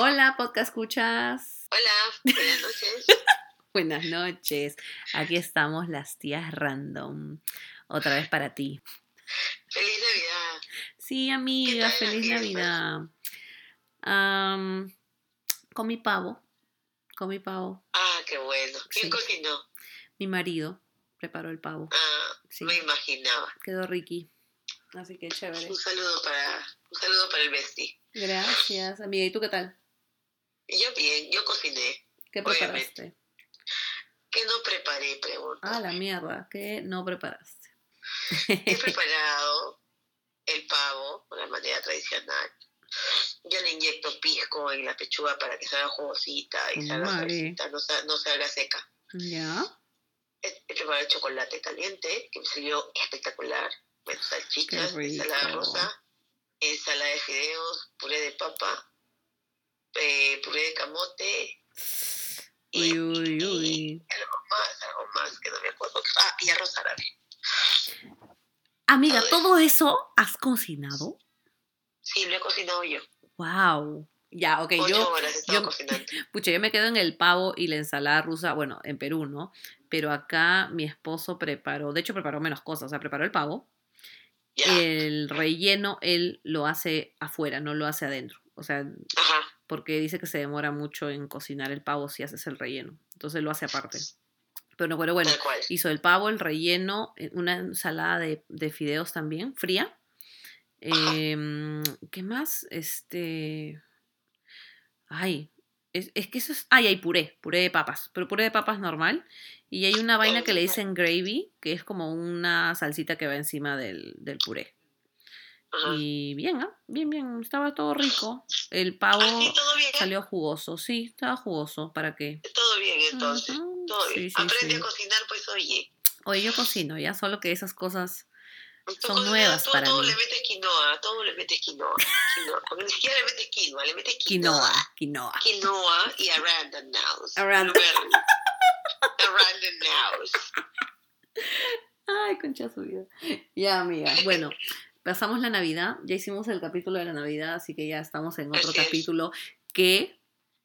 Hola, podcast escuchas. Hola, buenas noches. Buenas noches. Aquí estamos las tías random. Otra vez para ti. Feliz Navidad. Sí, amiga, ¿Qué tal la feliz? Navidad. Am, comí pavo. Comí pavo. Ah, qué bueno. ¿Quién Sí. cocinó? Mi marido preparó el pavo. Ah, Sí. me imaginaba. Quedó riqui. Así que chévere. Un saludo para, un saludo para el Besti. Gracias, amiga. ¿Y tú qué tal? Yo bien, yo cociné. ¿Qué Obviamente. preparaste? ¿Qué no preparé? Pregunto. Ah, la mierda. ¿Qué no preparaste? He preparado el pavo de la manera tradicional. Yo le inyecto pisco en la pechuga para que salga jugosita y salga suavecita, no, no salga seca. ¿Ya? He, preparado el chocolate caliente, que me salió espectacular. Bueno, salchichas, ensalada rosa, ensalada de fideos, puré de papa, eh, puré de camote y, Uy, uy, y uy. algo más, algo más que no me acuerdo. Ah, y arroz árabe. Amiga, Todo ¿todo eso has cocinado? Sí, lo he cocinado yo. Wow. Ya, ok, Ocho yo, horas yo- cocinando. pucha, yo me quedo en el pavo y la ensalada rusa, bueno, en Perú, ¿no? Pero acá mi esposo preparó, de hecho preparó menos cosas, o sea, preparó el pavo, Ya. el relleno él lo hace afuera, no lo hace adentro, o sea, Ajá. Porque dice que se demora mucho en cocinar el pavo si haces el relleno, entonces lo hace aparte. Pero bueno, bueno, hizo el pavo, el relleno, eh, una ensalada de, de fideos también, fría. Em, ¿Qué más? Este. Ay, es, es que eso es. Ay, hay puré, puré de papas, pero puré de papas normal. Y hay una vaina que le dicen gravy, que es como una salsita que va encima del, del puré. Ajá. Y bien, ¿ah? Bien, bien, estaba todo rico. El pavo Así, todo bien. salió jugoso, sí, estaba jugoso. ¿Para qué? Todo bien, entonces. Todo bien. sí, Aprende sí. a cocinar, pues, oye. Oye, yo cocino, ya solo que esas cosas Son cocinas, nuevas tú- para todo mí. le metes quinoa, todo le metes quinoa. quinoa. Porque ni siquiera le metes quinoa, le metes quinoa, quinoa. quinoa. Quinoa y arándanos. Arándanos. Arándanos. Ay, concha su vida. Ya, amiga. Bueno, pasamos la Navidad. Ya hicimos el capítulo de la Navidad, así que ya estamos en otro Así es. capítulo que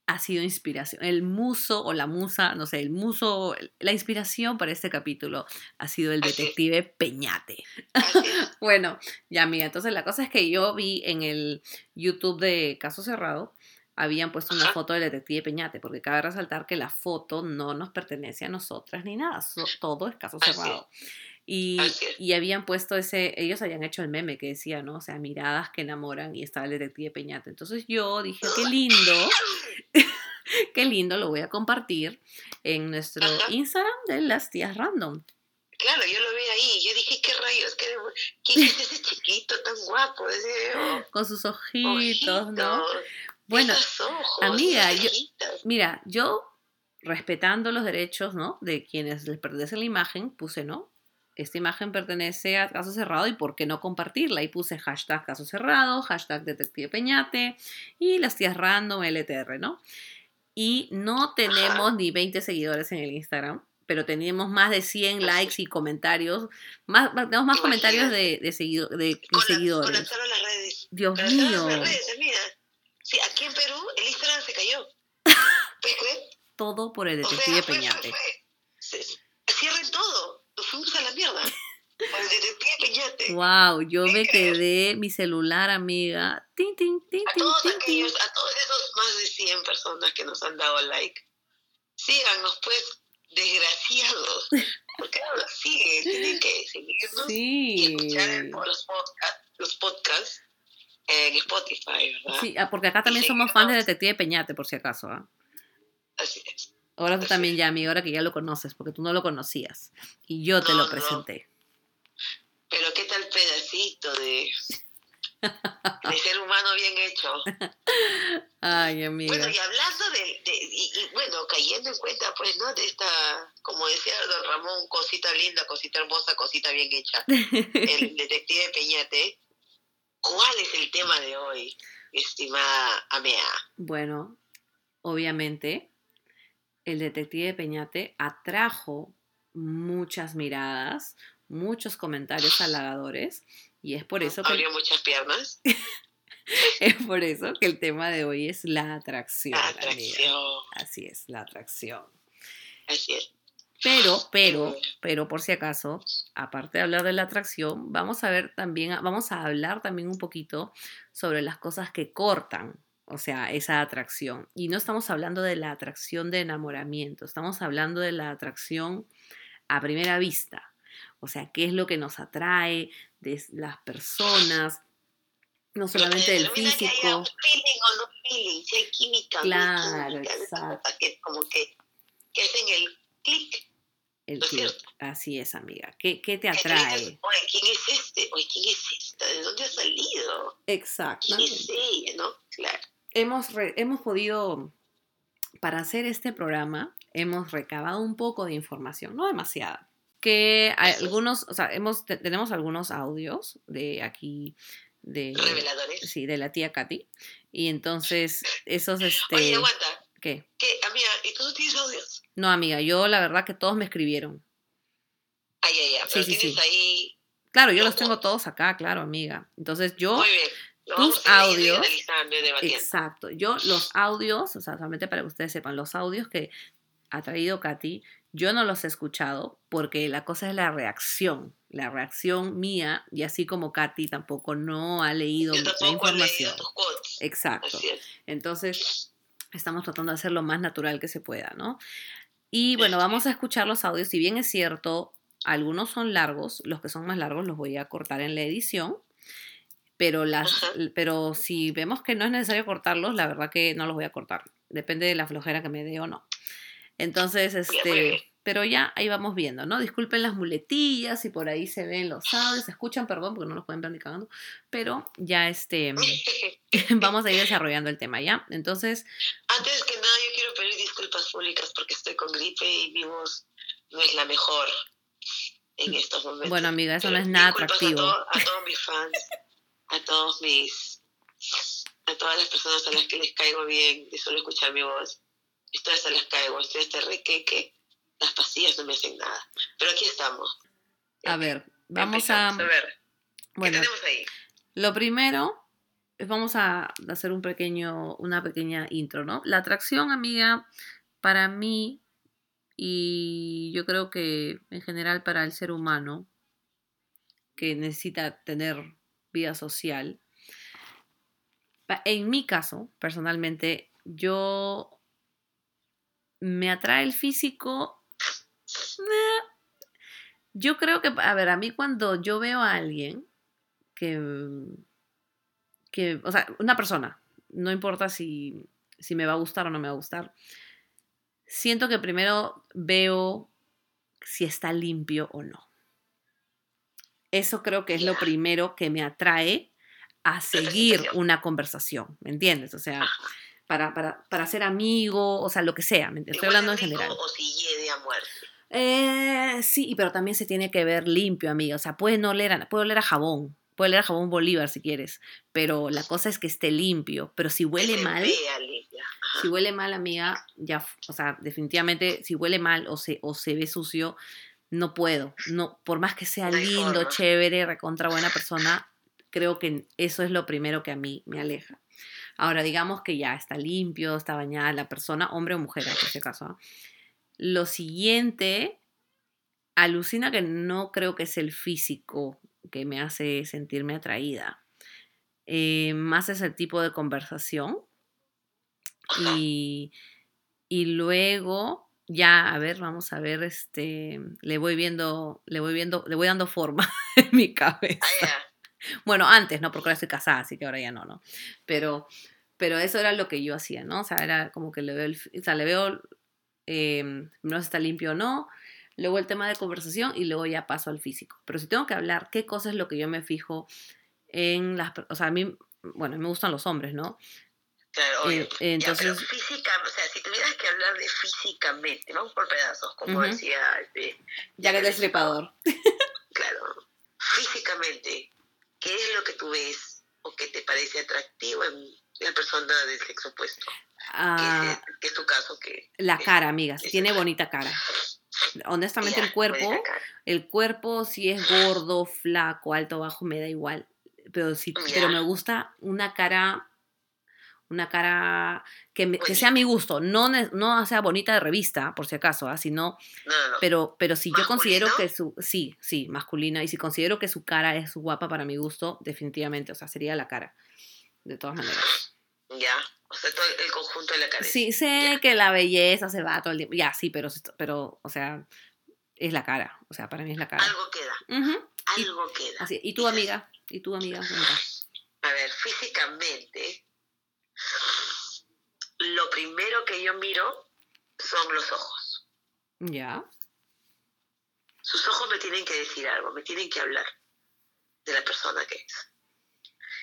ha sido inspiración. El muso o la musa, no sé, el muso, la inspiración para este capítulo ha sido el es. detective Peñate. Es. Bueno, ya, amiga. Entonces, la cosa es que yo vi en el YouTube de Caso Cerrado. Habían puesto una Ajá. foto del detective Peñate, porque cabe resaltar que la foto no nos pertenece a nosotras ni nada, todo es caso es. Y, y habían puesto ese, ellos habían hecho el meme que decía, ¿no? O sea, miradas que enamoran y estaba el detective Peñate. Entonces yo dije, qué lindo, qué lindo, lo voy a compartir en nuestro Ajá. Instagram de las tías random. Claro, yo lo vi ahí. Yo dije, ¿qué rayos? ¿Qué, ¿Quién es ese chiquito tan guapo? Ese Con sus ojitos, ¿no? Bueno, ojos, amiga, yo-. Mira, yo, respetando los derechos, ¿no? De quienes les pertenece la imagen, puse, ¿no? Esta imagen pertenece a Caso Cerrado y ¿por qué no compartirla? Y puse hashtag Caso Cerrado, hashtag Detective Peñate y las tías random LTR, ¿no? Y no tenemos ni 20 seguidores en el Instagram, pero tenemos más de 100 likes y comentarios, más, tenemos más comentarios de, de, seguido- de- Cola- seguidores. Colapsaron las redes. Dios Colapsaron mío, las redes, mira. Sí, aquí en Perú el Instagram se cayó. ¿Puedes creer? todo por el O sea, Detective fue, fue, Peñate. fue. Se- Cierren todo. A la mierda. Wow, yo me quedé mi celular, amiga. Tin, tin, tin, A tin, todos aquellos, a todos esos más de 100 personas que nos han dado like, síganos pues, desgraciados. Porque nos siguen, tienen que seguirnos y Sí. escuchar el- los podcasts, los podcasts en Spotify, ¿verdad? Sí, ah, porque acá también Y somos fans de. Detective Peñate, por si acaso. ¿ah? Así es. Ahora tú también es. ya, amiga, ahora que ya lo conoces, porque tú no lo conocías. Y yo te No, lo no. presenté. Pero qué tal pedacito de, de ser humano bien hecho. Ay, amiga. Bueno, y hablando de, de y, y, bueno, cayendo en cuenta, pues, ¿no? De esta, como decía don Ramón, cosita linda, cosita hermosa, cosita bien hecha, el detective Peñate, ¿cuál es el tema de hoy, estimada Amea? Bueno, obviamente, el detective Peñate atrajo muchas miradas, muchos comentarios halagadores, y es por eso que Abrió muchas piernas. es por eso que el tema de hoy es la atracción. La amiga. atracción. Así es, la atracción. Así es. Pero, pero, pero por si acaso, aparte de hablar de la atracción, vamos a ver también, vamos a hablar también un poquito sobre las cosas que cortan, o sea, esa atracción. Y no estamos hablando de la atracción de enamoramiento, estamos hablando de la atracción a primera vista. O sea, qué es lo que nos atrae de las personas, no solamente del mira que haya físico. un feeling o no feeling, si hay química. Claro, química, exacto. Que como que, que hacen el clic. El ¿No clic. Así es, amiga. ¿Qué, qué te dices, atrae? Oye, ¿quién es este? Oye, ¿quién es esta? ¿De dónde ha salido? Exacto. ¿Quién es ella? ¿No? Claro. Hemos, re- hemos podido, para hacer este programa, hemos recabado un poco de información, no demasiada. Que algunos, o sea, hemos, te- tenemos algunos audios de aquí, de, Reveladores. sí, de la tía Katy. Y entonces, esos, este, Oye, aguanta. ¿qué? ¿Qué? Amiga, ¿y tú no tienes audios? No, amiga, yo la verdad que todos me escribieron. Ay, ay, ay. Sí, Pero sí, tienes sí. ahí. Claro, yo Los tengo todos acá, claro, amiga. Entonces yo... Muy bien. Tus audios-. Exacto. Yo los audios, o sea, solamente para que ustedes sepan, los audios que ha traído Katy, yo no los he escuchado porque la cosa es la reacción, la reacción mía, y así como Katy tampoco no ha leído Yo la información. leído tus quotes. Exacto. Entonces, estamos tratando de hacer lo más natural que se pueda, ¿no? Y bueno, vamos a escuchar los audios. Si bien es cierto, algunos son largos, los que son más largos los voy a cortar en la edición. Pero, las, Ajá. pero si vemos que no es necesario cortarlos, la verdad que no los voy a cortar. Depende de la flojera que me dé o no. Entonces, este, pero ya ahí vamos viendo, ¿no? Disculpen las muletillas si por ahí se ven los audios, se escuchan, perdón, porque no los pueden ver ni cagando. Pero ya este, vamos a ir desarrollando el tema, ¿ya? Entonces, Antes que nada, yo quiero pedir disculpas públicas porque estoy con gripe y mi voz no es la mejor en estos momentos. Bueno, amiga, eso no es nada atractivo. A todos mis fans, a todos mis. a todas las personas a las que les caigo bien de solo escuchar mi voz. Estoy hasta las caigo, estoy hasta requeque. Las pastillas no me hacen nada. Pero aquí estamos. A ver, vamos a... Empezamos. A ver, ¿qué Bueno, tenemos ahí? lo primero, vamos a hacer un pequeño, una pequeña intro, ¿no? La atracción, amiga, para mí, y yo creo que en general para el ser humano, que necesita tener vida social, en mi caso, personalmente, yo me atrae el físico. eh, Yo creo que, a ver, a mí cuando yo veo a alguien que, que o sea, una persona, no importa si, si me va a gustar o no me va a gustar, siento que primero veo si está limpio o no. Eso creo que es lo primero que me atrae a seguir una conversación, ¿me entiendes? O sea, para, para, para ser amigo, o sea, lo que sea, ¿me entiendes? estoy hablando en general. O si a muerte. Eh, sí, pero también se tiene que ver limpio, amiga. O sea, puede no oler a, puede oler a jabón. Puede oler a jabón Bolívar si quieres. Pero la cosa es que esté limpio. Pero si huele mal, si huele mal, amiga, ya, o sea, definitivamente, si huele mal o se, o se ve sucio, no puedo. No, por más que sea lindo, chévere, recontra buena persona, creo que eso es lo primero que a mí me aleja. Ahora, digamos que ya está limpio, está bañada la persona, hombre o mujer, en este caso. ¿ah? Lo siguiente, alucina que no creo que es el físico que me hace sentirme atraída. Eh, más es el tipo de conversación. Y, y luego, ya, a ver, vamos a ver, este, le voy viendo, le voy viendo, le voy dando forma en mi cabeza. Ah, ya. Bueno, antes, ¿no? Porque ahora estoy casada, así que ahora ya no, ¿no? Pero, pero eso era lo que yo hacía, ¿no? O sea, era como que le veo, el, o sea, le veo, eh, no sé si está limpio o no, luego el tema de conversación y luego ya paso al físico. Pero si tengo que hablar, ¿qué cosa es lo que yo me fijo en las, o sea, a mí, bueno, me gustan los hombres, ¿no? Claro, obvio. Eh, Ya, pero entonces, física, o sea, si tuvieras que hablar de físicamente, vamos por pedazos, como decía, este, ya que el destripador. claro, físicamente, ¿qué es lo que tú ves o que te parece atractivo en la persona del sexo opuesto? Ah, es, que es tu caso, que la es- cara, amiga, si es- tiene bonita cara. Honestamente, ya, el cuerpo, el cuerpo, si es gordo, flaco, alto, bajo, me da igual. pero Ya. pero me gusta una cara, una cara que, me- que Bonita. sea a mi gusto, no, no sea bonita de revista, por si acaso, ¿ah? sino, No, pero, pero si yo considero que su, sí, sí, masculina, y si considero que su cara es guapa para mi gusto, definitivamente, o sea, sería la cara, de todas maneras. Ya, o sea, todo el conjunto de la cabeza. Sí, sé Ya. que la belleza se va todo el tiempo, ya, sí, pero, pero, o sea, es la cara, o sea, para mí es la cara. Algo queda, algo queda. así, ¿y tu amiga? ¿Y tu amiga? A ver, físicamente, lo primero que yo miro son los ojos. Ya. Sus ojos me tienen que decir algo, me tienen que hablar de la persona que es.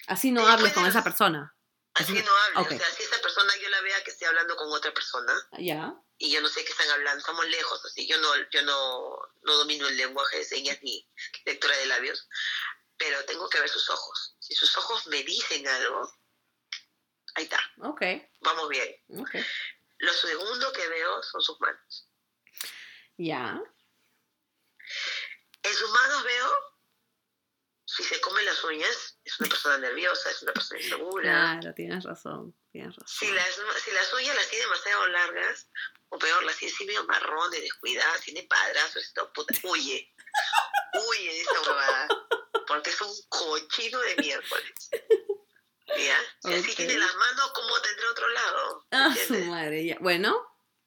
Así no Sí, hables con esa persona. Así Así- no hable, ok. o sea, si esa persona yo la vea que esté hablando con otra persona Ya. y yo no sé qué están hablando, estamos lejos, así yo no, yo no, no domino el lenguaje de señas ni lectura de labios, pero tengo que ver sus ojos. Si sus ojos me dicen algo, ahí está, Ok. vamos bien. Ok. Lo segundo que veo son sus manos. Ya. En sus manos veo si se come las uñas, es una persona nerviosa, es una persona insegura. Claro, tienes razón. Tienes razón. Si las, si las uñas las tiene demasiado largas, o peor, las tiene así medio marrones, descuidadas, tiene padrazos, esto, puta, huye. Huye de esa huevada. Porque es un cochino de miércoles. ¿Ya? Si así Ok. tiene las manos, ¿cómo tendrá otro lado? Ah, su madre. Ya. Bueno,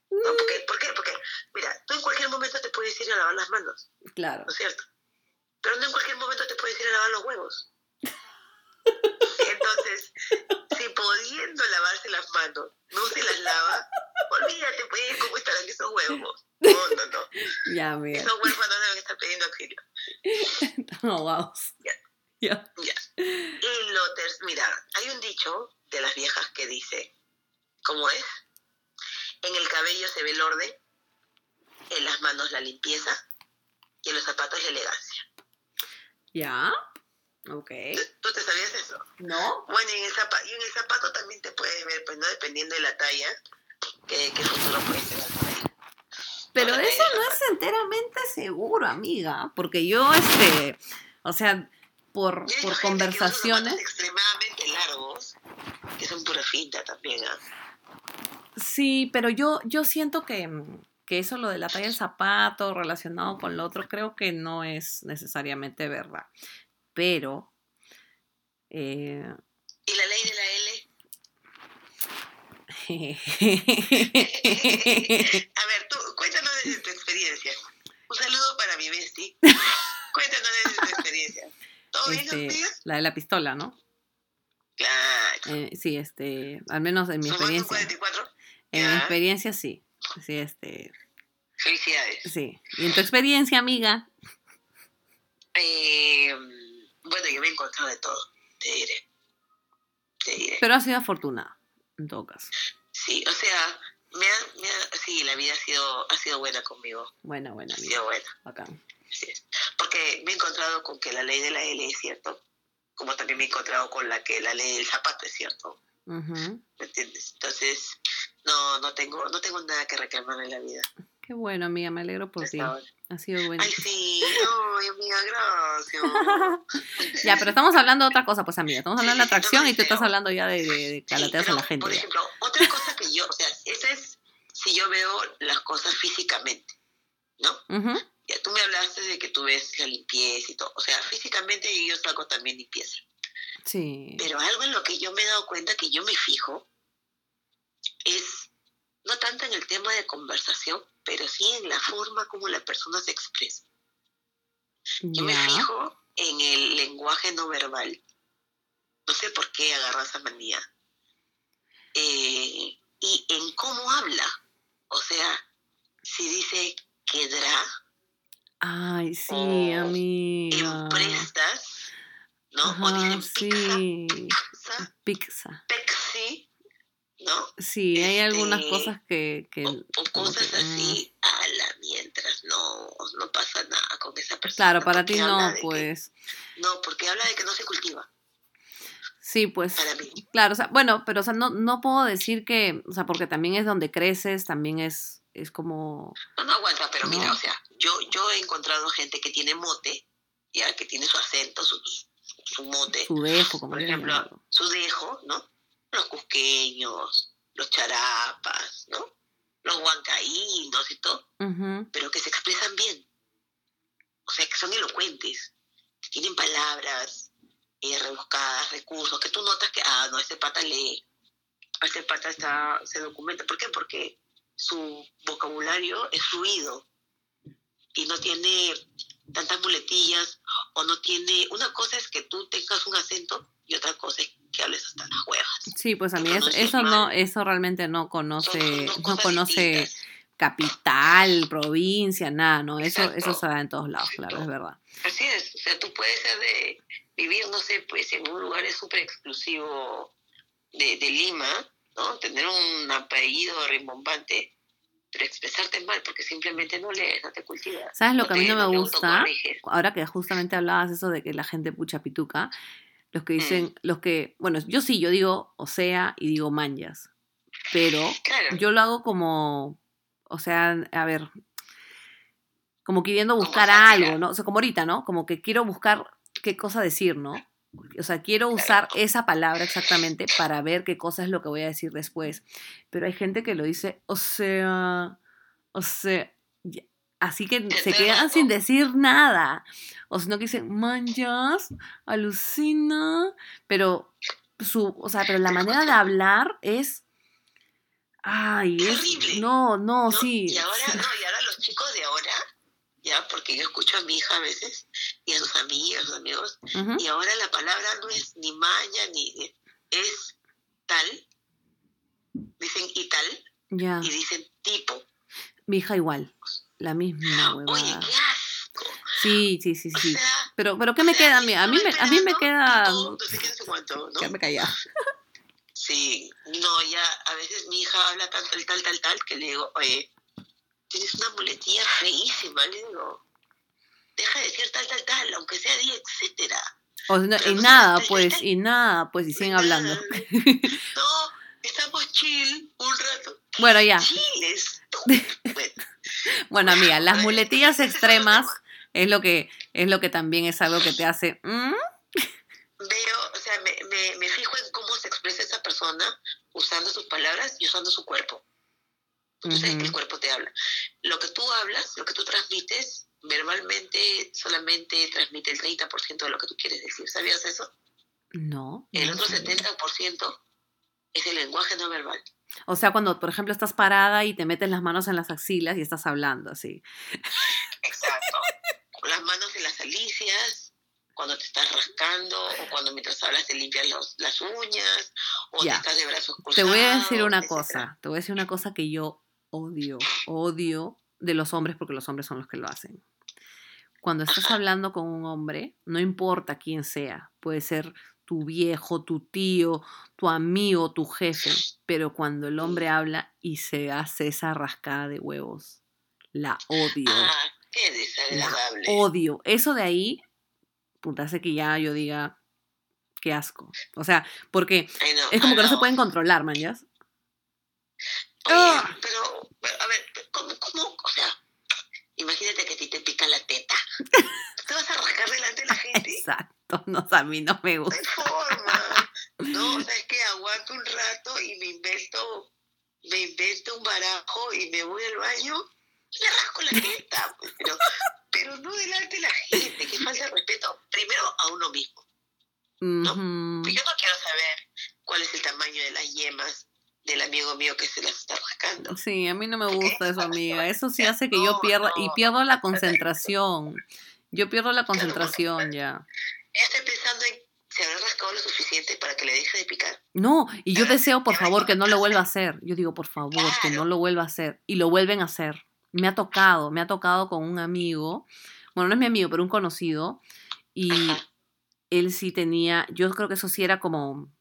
No, porque, ¿Por qué? Porque, mira, tú en cualquier momento te puedes ir a lavar las manos, claro. ¿no es cierto? Pero no en cualquier momento te puedes ir a lavar los huevos. Entonces, si pudiendo lavarse las manos, no se las lava, olvídate, pues, cómo estarán esos huevos. No, no, no. Ya, mira. Esos huérfanos deben estar pidiendo auxilio. Oh, wow. Ya. Ya. Y lo ter- mira, hay un dicho de las viejas que dice, ¿cómo es? En el cabello se ve el orden, en las manos la limpieza y en los zapatos la elegancia. Ya. Ok. ¿Tú te sabías eso? ¿No? Bueno, y en el zapato, y en el zapato también te puedes ver, pues, ¿no? Dependiendo de la talla, qué, qué futuro puedes tener. Pero eso no es enteramente seguro, amiga. Porque yo, este. O sea, por, visto por gente que usa conversaciones. extremadamente largos, que son pura finta también, ¿ah? Sí, pero yo, yo siento que, mm, que eso, lo de la talla del zapato relacionado con lo otro, creo que no es necesariamente verdad. Pero. eh, Y la ley de la L. A ver, tú, cuéntanos de tu experiencia. Un saludo para mi bestie. Cuéntanos de tu experiencia. ¿Todo bien, este, la de la pistola, ¿no? Claro. Eh, sí, este, al menos en mi ¿Sumando un experiencia. 44? En mi experiencia, sí. Sí, este, Felicidades. sí. Y en tu experiencia, amiga. Eh, bueno, yo me he encontrado de todo, te diré. Te diré. Pero ha sido afortunada, en todo caso. Sí, o sea, me ha, me ha- sí, la vida ha sido, ha sido buena conmigo. Buena, buena, Ha amiga. sido buena. Bacán. Así. Porque me he encontrado con que la ley de la L es cierto, como también me he encontrado con la que la ley del zapato es cierto. Entonces, no, no tengo, no tengo nada que reclamar en la vida. Qué bueno, amiga, me alegro por ti. Ha sido bueno. Ay, sí, ay, amiga, gracias. ya, pero estamos hablando de otra cosa, pues, amiga. Estamos hablando de atracción no, y tú estás hablando ya de, de, de Sí, calateas a la gente. Por ya. ejemplo, otra cosa que yo, o sea, esa es si yo veo las cosas físicamente, ¿no? Ujú. Ya tú me hablaste de que tú ves la limpieza y todo. O sea, físicamente yo saco también limpieza. Sí. Pero algo en lo que yo me he dado cuenta que yo me fijo es no tanto en el tema de conversación, pero sí en la forma como la persona se expresa. Yo me fijo en el lenguaje no verbal. No sé por qué agarra esa manía. Eh, y en cómo habla. O sea, si dice quedará, Ay, sí, o amiga. emprestas, ¿no? o Ajá, dicen pizza, sí. pizza, Pizza. pexi, ¿no? Sí, hay algunas Este, cosas que... que O, o cosas que, mm. así, ala, mientras no, no pasa nada con esa persona. Claro, para ti no, que- pues. no, porque habla de que no se cultiva, Sí, pues. para mí. Claro, o sea, bueno, pero o sea, no, no puedo decir que, o sea, porque también es donde creces, también es, es como, No, no aguanta, pero mira, o sea, yo, yo he encontrado gente que tiene mote, ya que tiene su acento, su, su mote. Su dejo, como Por ejemplo, su dejo, ¿no? Los cusqueños, los charapas, ¿no? Los huancaínos y todo, pero que se expresan bien. O sea, que son elocuentes, que tienen palabras eh, rebuscadas, recursos, que tú notas que, ah, no, este pata lee, este pata está, se documenta. ¿Por qué? Porque su vocabulario es fluido y no tiene tantas muletillas o no tiene... Una cosa es que tú tengas un acento y otra cosa es que hables hasta las huevas. Sí, pues a mí que eso, no, eso realmente no conoce, no conoce distintas. capital, provincia, nada, no, eso, Exacto. eso se da en todos lados, claro, es verdad. Así es, o sea, tú puedes ser de vivir, no sé, pues en un lugar súper exclusivo de, de Lima, ¿no? Tener un apellido rimbombante, pero expresarte mal porque simplemente no lees, no te cultivas. ¿Sabes lo que a mí no me gusta? Ahora que justamente hablabas eso de que la gente pucha pituca, los Mm. que dicen, los que, bueno, yo sí, yo digo o sea y digo manjas, pero Claro, yo lo hago como, o sea, a ver, como queriendo buscar algo, ¿no? O sea, como ahorita, ¿no? Como que quiero buscar qué cosa decir, ¿no? O sea, quiero usar esa palabra exactamente para ver qué cosa es lo que voy a decir después. Pero hay gente que lo dice, o sea, o sea, así que se quedan sin decir nada. O sino que dicen, manjas, alucina, pero su, o sea, pero la manera de hablar es, ay, Es no, no, ¿no? sí. Y ahora, no, y ahora los chicos de ahora, ya, porque yo escucho a mi hija a veces, y a sus amigas, a sus amigos, y ahora la palabra no es ni maña, ni es tal, dicen y tal, Ya, y dicen tipo. mi hija igual, la misma Oye, huevada. qué asco. Sí, sí, sí, O sí. sea, Pero, pero ¿qué me sea, queda a mí? A mí me, a mí me queda... No sé qué, cuánto, ¿no? Quedarme callada. Sí, no, ya a veces mi hija habla tanto el tal, tal, tal, que le digo, oye, tienes una muletilla feísima, le digo. Deja de decir tal, tal, tal, aunque sea di, etcétera. O sea, no, Pero y nada, pues, y nada, pues, y siguen hablando. No, estamos chill un rato. Bueno, ya. Chiles. Bueno, Bueno, amiga, las muletillas extremas es lo que es lo que también es algo que te hace. ¿mm? Veo, o sea, me, me, me fijo en cómo se expresa esa persona usando sus palabras y usando su cuerpo. Que el cuerpo te habla. Lo que tú hablas, lo que tú transmites, verbalmente solamente transmite el 30% de lo que tú quieres decir. ¿Sabías eso? No. El no otro sabía. 70% es el lenguaje no verbal. O sea, cuando, por ejemplo, estás parada y te metes las manos en las axilas y estás hablando así. Exacto. Las manos en las alicias, cuando te estás rascando, o cuando mientras hablas te limpias los- las uñas, o Ya. te estás de brazos Te cruzados. voy a decir una etcétera. cosa. Te voy a decir una cosa que yo odio. Odio de los hombres porque los hombres son los que lo hacen. Cuando estás hablando con un hombre, no importa quién sea, puede ser tu viejo, tu tío, tu amigo, tu jefe, pero cuando el hombre habla y se hace esa rascada de huevos, la odio. Ah, qué La desagradable. odio. Eso de ahí, puta, hace que ya yo diga, qué asco. O sea, porque es como que no se pueden controlar, man, ¿ya? Oye, ¡Ah! pero, a ver, ¿cómo, cómo? O sea, imagínate que a ti te pica la teta. ¿Te vas a rascar delante de la gente? Exacto, no, a mí no me No gusta. hay forma. No, o sea, es que aguanto un rato y me invento, me invento un barajo y me voy al baño y le rasco la teta. pues, pero, pero no delante de la gente, que falta de respeto primero a uno mismo. Yo no quiero saber cuál es el tamaño de las yemas del amigo mío que se las está rascando. Sí, a mí no me gusta eso, amiga. Eso sí hace que yo No, pierda y pierdo la concentración. Yo pierdo la concentración ya. Ya estoy pensando en si habrá rascado lo suficiente para que le deje de picar. No, y yo Pero deseo, por favor, que no lo vuelva a hacer. Yo digo, por favor, que no lo vuelva a hacer. Y lo vuelven a hacer. Me ha tocado, me ha tocado con un amigo. Bueno, no es mi amigo, pero un conocido. Y Ajá. él sí tenía, yo creo que eso sí era como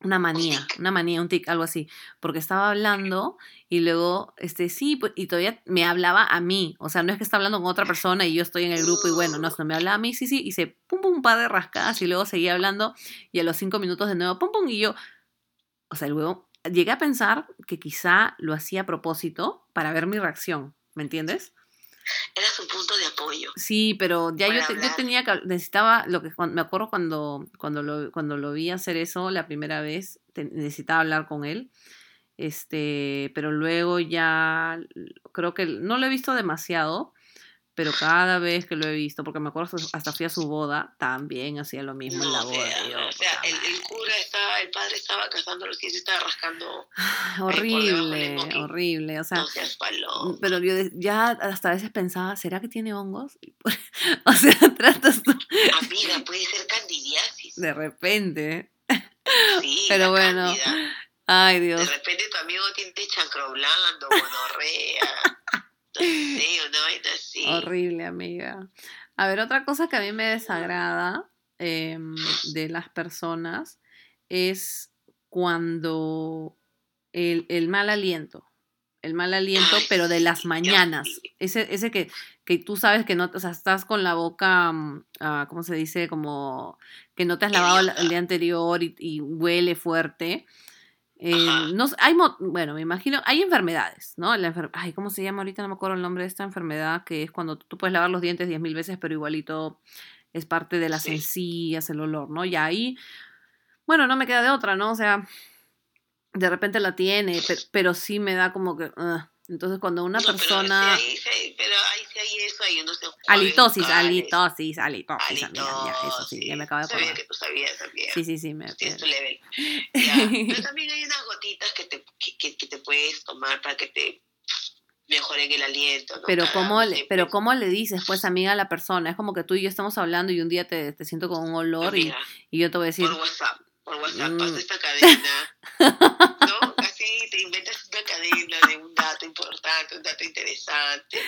una manía, una manía, un tic, algo así, porque estaba hablando y luego, este, sí, pues, y todavía me hablaba a mí, o sea, no es que está hablando con otra persona y yo estoy en el grupo y bueno, no, sino me hablaba a mí, sí, sí, y se pum, pum, un par de rascadas y luego seguía hablando y a los cinco minutos de nuevo, pum, pum, y yo, o sea, luego llegué a pensar que quizá lo hacía a propósito para ver mi reacción, ¿me entiendes? Era su punto de apoyo. Sí, pero ya yo, te- yo tenía que, necesitaba, lo que me acuerdo cuando, cuando, lo, cuando lo vi hacer eso la primera vez, te- necesitaba hablar con él, este, pero luego ya, creo que no lo he visto demasiado, pero cada vez que lo he visto, porque me acuerdo hasta- fui a su boda, también hacía lo mismo en la No, o boda. sea, yo, o sea, el, el cura estaba, el padre estaba cazando los dientes, estaba rascando. Debajo del Horrible, horrible, o sea, no seas palón. pero yo de- ya hasta a veces pensaba, ¿será que tiene hongos? o sea, tratas tú Amiga, puede ser candidiasis. de repente. Sí, pero bueno, cándida. Ay, De Dios. repente tu amigo tiene chancro blando, gonorrea. Sé, una vaina así. Horrible, amiga. A ver, otra cosa que a mí me desagrada em, de las personas es cuando el, el mal aliento. El mal aliento, Ay, pero de las sí, mañanas. sí. Ese, ese que, que tú sabes que no, o sea, estás con la boca, ah, ¿cómo se dice? Como que no te has lavado la- el día anterior y, y huele fuerte. Eh, no, hay, mo- bueno, me imagino, hay enfermedades, ¿no? La enfer- Ay, ¿cómo se llama ahorita? No me acuerdo el nombre de esta enfermedad, que es cuando tú puedes lavar los dientes diez mil veces, pero igualito es parte de las Sí. encías, el olor, ¿no? Y ahí, bueno, no me queda de otra, ¿no? O sea, de repente la tiene, pe- pero, sí me da como que... Entonces, cuando una No, pero persona... sí hay- sí pero ahí sí hay eso, hay unos enjuagues Halitosis, halitosis, halitosis, amiga, ya, eso sí, ya me acabo de Sabía acordar. que tú sabías, sabías. Sí, sí, sí, me... Tienes tu level. Ya. Pero también hay unas gotitas que te, que, que- que te puedes tomar para que te mejoren el aliento. ¿no? Pero Cada- cómo, le, pero cómo le dices, pues, amiga, a la persona. Es como que tú y yo estamos hablando y un día te, te siento con un olor y, amiga, y yo te voy a decir, por WhatsApp, por WhatsApp, Mm. pasa esta cadena, ¿no? Así te inventas una cadena de un dato importante, un dato interesante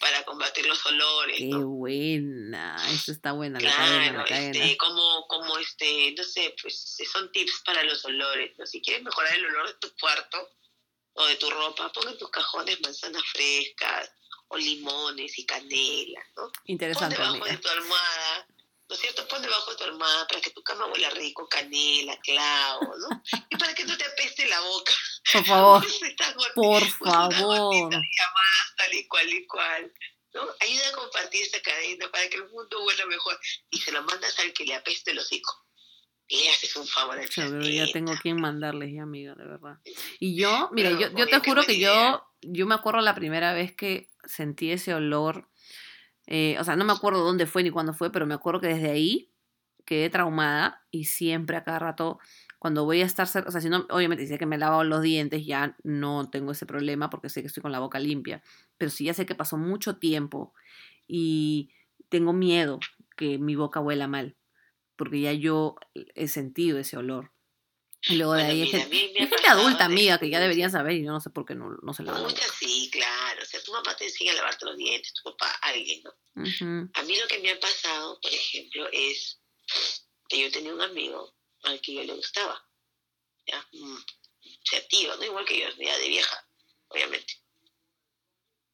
para combatir los olores, qué ¿no? buena, eso está buena, la cadena, Claro, la cadena. este, como, como este, no sé, pues son tips para los olores, ¿no? Si quieres mejorar el olor de tu cuarto o de tu ropa, pon en tus cajones manzanas frescas o limones y canela, ¿no? Pon Interesante, debajo amiga. de tu almohada, ¿no es cierto? Pon debajo de tu almohada para que tu cama huela rico, canela, clavo, ¿no? Y para que no te apeste la boca. Por favor, por favor. llamadas tal y cual y cual. ¿no? Ayuda a compartir esta cadena para que el mundo huela mejor. Y se lo mandas al que le apeste el hocico. Y le haces un favor al Yo ya tengo quien mandarles ya, amiga, de verdad. Y yo, mira, Pero, yo, yo te juro que idea. yo, yo me acuerdo la primera vez que sentí ese olor, eh, o sea, no me acuerdo dónde fue ni cuándo fue, pero me acuerdo que desde ahí quedé traumada y siempre a cada rato, cuando voy a estar cerca, o sea, si no, obviamente, si que me he lavado los dientes, ya no tengo ese problema porque sé que estoy con la boca limpia, pero si ya sé que pasó mucho tiempo y tengo miedo que mi boca huela mal, porque ya yo he sentido ese olor. Y luego de ahí mira, gente, adulta, de amiga, que ya deberían saber y yo no sé por qué no, no se la. Muchas sí, claro. O sea, tu mamá te enseña a lavarte los dientes, tu papá, alguien, ¿no? Ujú. A mí lo que me ha pasado, por ejemplo, es que yo tenía un amigo al que yo le gustaba. ¿ya? Mm, O sea, tío, ¿no? Igual que yo, ya de vieja, obviamente.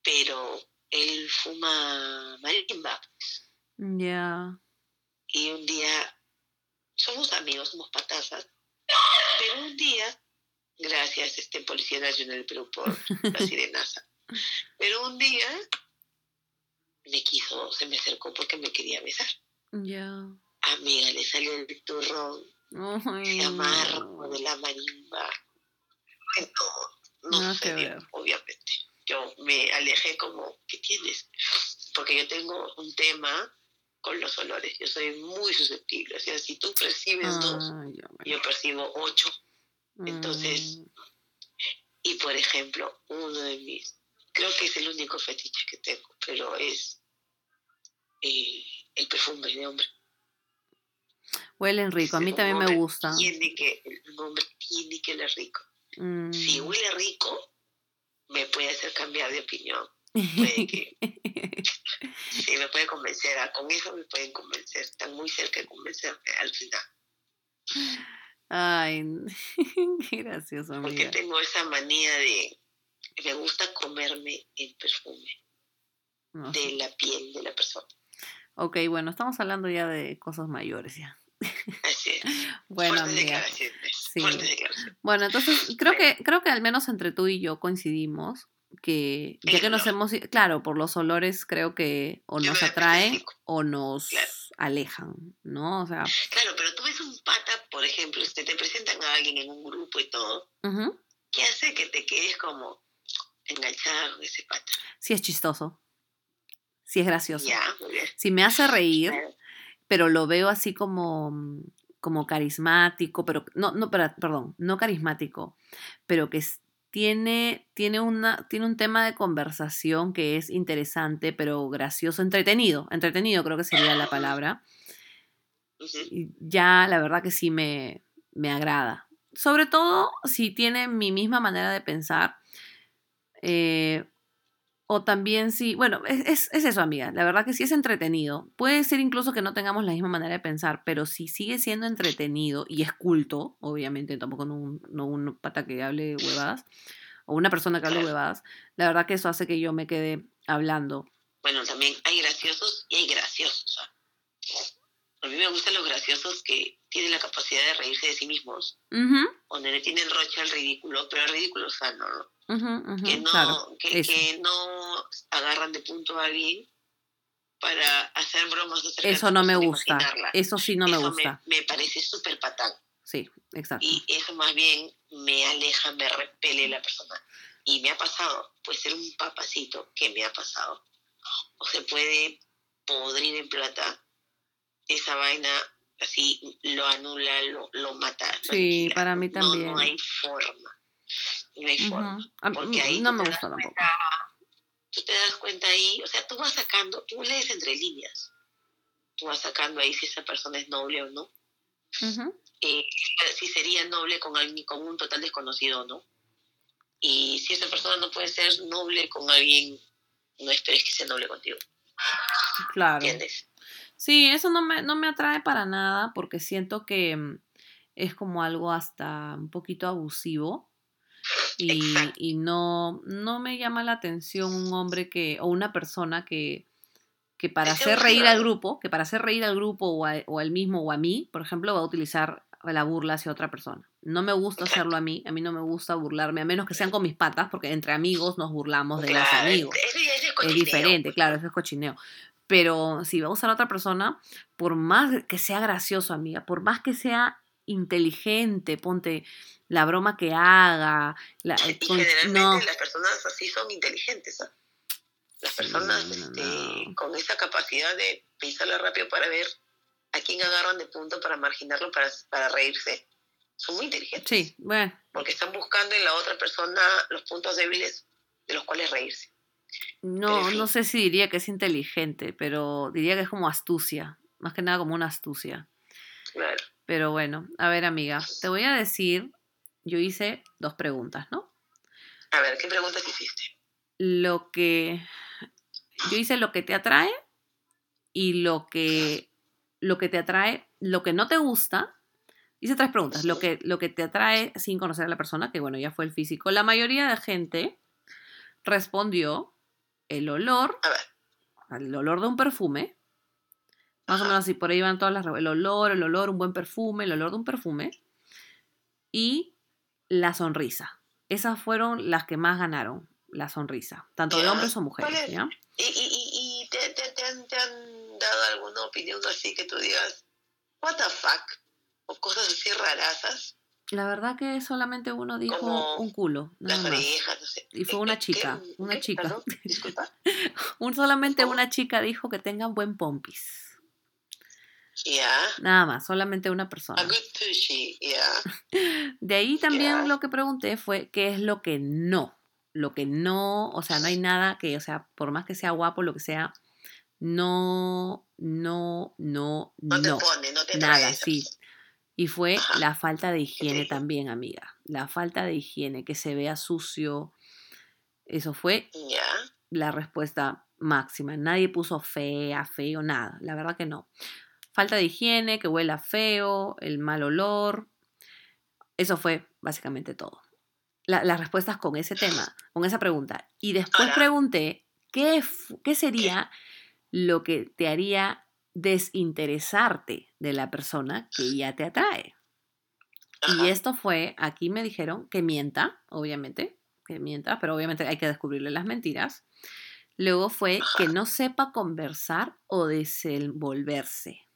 Pero él fuma marimba. Ya. Y un día, somos amigos, somos patazas. Pero un día, gracias este Policía Nacional del Perú por la sirenaza. Pero un día me quiso, se me acercó porque me quería besar. Ya. Amiga, le salió el turrón, se amargo de la marimba. No, no Nada que sucedió, ver. obviamente. Yo me alejé como, ¿qué tienes? Porque yo tengo un tema con los olores. Yo soy muy susceptible. O sea, si tú percibes dos, Ay, ya, bueno. yo percibo ocho. entonces, Mm, Y por ejemplo, uno de mis, creo que es el único fetiche que tengo, pero es eh, el perfume de hombre. Huelen rico, a mí también me gusta. Tiene que, un hombre tiene que oler rico. Mm. Si huele rico, me puede hacer cambiar de opinión. Puede que, sí, me puede convencer. ah, Con eso me pueden convencer. Están muy cerca de convencerme al final. Ay, qué gracioso, Porque amiga. tengo esa manía de, me gusta comerme el perfume No de la piel de la persona. Ok, bueno, estamos hablando ya de cosas mayores ya. Así es. Bueno, amiga. Sí. Bueno, entonces creo que, creo que al menos entre tú y yo coincidimos que ya que nos hemos, claro, por los olores creo que o nos atraen o nos alejan, ¿no? O sea. Claro, pero tú ves un pata, por ejemplo, este, te presentan a alguien en un grupo y todo, ¿qué hace que te quedes como enganchado ese pata? Sí es chistoso, sí es gracioso. Si me hace reír, pero lo veo así como como carismático, pero no, no, perdón, no carismático, pero que tiene, tiene, una, tiene un tema de conversación que es interesante, pero gracioso, entretenido, entretenido creo que sería la palabra. Ya la verdad que sí me, me agrada. Sobre todo si tiene mi misma manera de pensar. Eh, o también si, bueno, es, eso, amiga. La verdad que sí es entretenido. Puede ser incluso que no tengamos la misma manera de pensar, pero si sigue siendo entretenido y es culto, obviamente, tampoco no un, no un pata que hable huevadas, o una persona que hable huevadas, la verdad que eso hace que yo me quede hablando. Bueno, también hay graciosos y hay graciosos. A mí me gustan los graciosos que tienen la capacidad de reírse de sí mismos, donde le tienen rocha al ridículo, pero al ridículo sano, ¿no? que, no, que, no agarran de punto a alguien para hacer bromas. Eso no me gusta. Eso sí no me gusta. Me, parece súper patán. Sí, exacto. Y eso más bien me aleja, me repele la persona. Y me ha pasado, puede ser un papacito que me ha pasado. O se puede podrir en plata. Esa vaina así lo anula, lo, lo mata. sí, para mí también. no hay forma no hay forma. Porque ahí no me gusta tampoco. tú te das cuenta ahí, o sea, tú vas sacando, tú lees entre líneas. Tú vas sacando ahí si esa persona es noble o no. Eh, si sería noble con alguien, con un total desconocido o no. Y si esa persona no puede ser noble con alguien, no esperes que sea noble contigo. Claro. ¿Entiendes? Sí, eso no me, no me atrae para nada porque siento que mm, es como algo hasta un poquito abusivo y, no, no me llama la atención un hombre que, o una persona que, que para hacer reír al grupo, que para hacer reír al grupo o, o al mismo o a mí, por ejemplo, va a utilizar la burla hacia otra persona. No me gusta hacerlo a mí, a mí no me gusta burlarme, a menos que sean con mis patas, porque entre amigos nos burlamos de los amigos. Es, diferente, claro, eso es cochineo. Pero si va a usar a otra persona, por más que sea gracioso, amiga, por más que sea inteligente, ponte, la broma que haga. La, y generalmente las personas así son inteligentes. ¿ah? Las personas este, con esa capacidad de pensarla rápido para ver a quién agarran de punto para marginarlo, para, para reírse, son muy inteligentes. Sí, bueno. Porque están buscando en la otra persona los puntos débiles de los cuales reírse. No, no sé si diría que es inteligente, pero diría que es como astucia, más que nada como una astucia. Claro. Pero bueno, a ver amiga, te voy a decir yo hice dos preguntas, ¿no? A ver, ¿qué preguntas hiciste? Lo que. Yo hice lo que te atrae y lo que. Lo que te atrae, lo que no te gusta. Hice tres preguntas. Lo que, lo que te atrae sin conocer a la persona, que bueno, ya fue el físico. La mayoría de gente respondió el olor. A ver. El olor de un perfume. Más o menos así, por ahí van todas las. El olor, el olor, un buen perfume, el olor de un perfume. Y la sonrisa. Esas fueron las que más ganaron, la sonrisa, tanto de hombres o mujeres. ¿ya? ¿Y, y, y te, te, han, te, han, dado alguna opinión así que tú digas, what the fuck? O cosas así rarasas. La verdad que solamente uno dijo un culo. las orejas, no sé. Y fue una chica, una chica. disculpa. un, solamente una chica dijo que tengan buen pompis. Nada más, solamente una persona. De ahí también lo que pregunté fue qué es lo que no. Lo que no, o sea, no hay nada que, o sea, por más que sea guapo, lo que sea, no, no, no, no. No te pone, no te Nada, sí. Y fue la falta de higiene también, amiga. La falta de higiene, que se vea sucio. Eso fue la respuesta máxima. Nadie puso fea, feo, nada. La verdad que no falta de higiene, que huela feo, el mal olor. Eso fue básicamente todo. las respuestas con ese tema, con esa pregunta. Y después pregunté, ¿qué, ¿qué sería lo que te haría desinteresarte de la persona que ya te atrae? Y esto fue, aquí me dijeron que mienta, obviamente, que mienta, pero obviamente hay que descubrirle las mentiras. Luego fue que no sepa conversar o desenvolverse.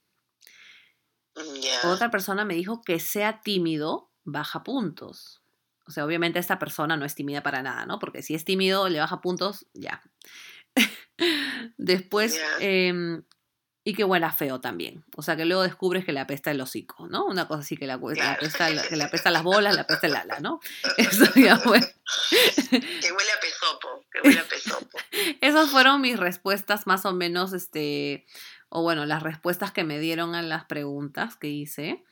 Ya. Otra persona me dijo que sea tímido, baja puntos. O sea, obviamente esta persona no es tímida para nada, ¿no? Porque si es tímido, le baja puntos, ya. Después, em, y que huela feo también. O sea, que luego descubres que le apesta el hocico, ¿no? Una cosa así que le, apesta, que le apesta las bolas, le apesta el ala, ¿no? Eso ya fue. Que huele a pesopo, que huele a pesopo. Esas fueron mis respuestas más o menos, este, o bueno, las respuestas que me dieron a las preguntas que hice.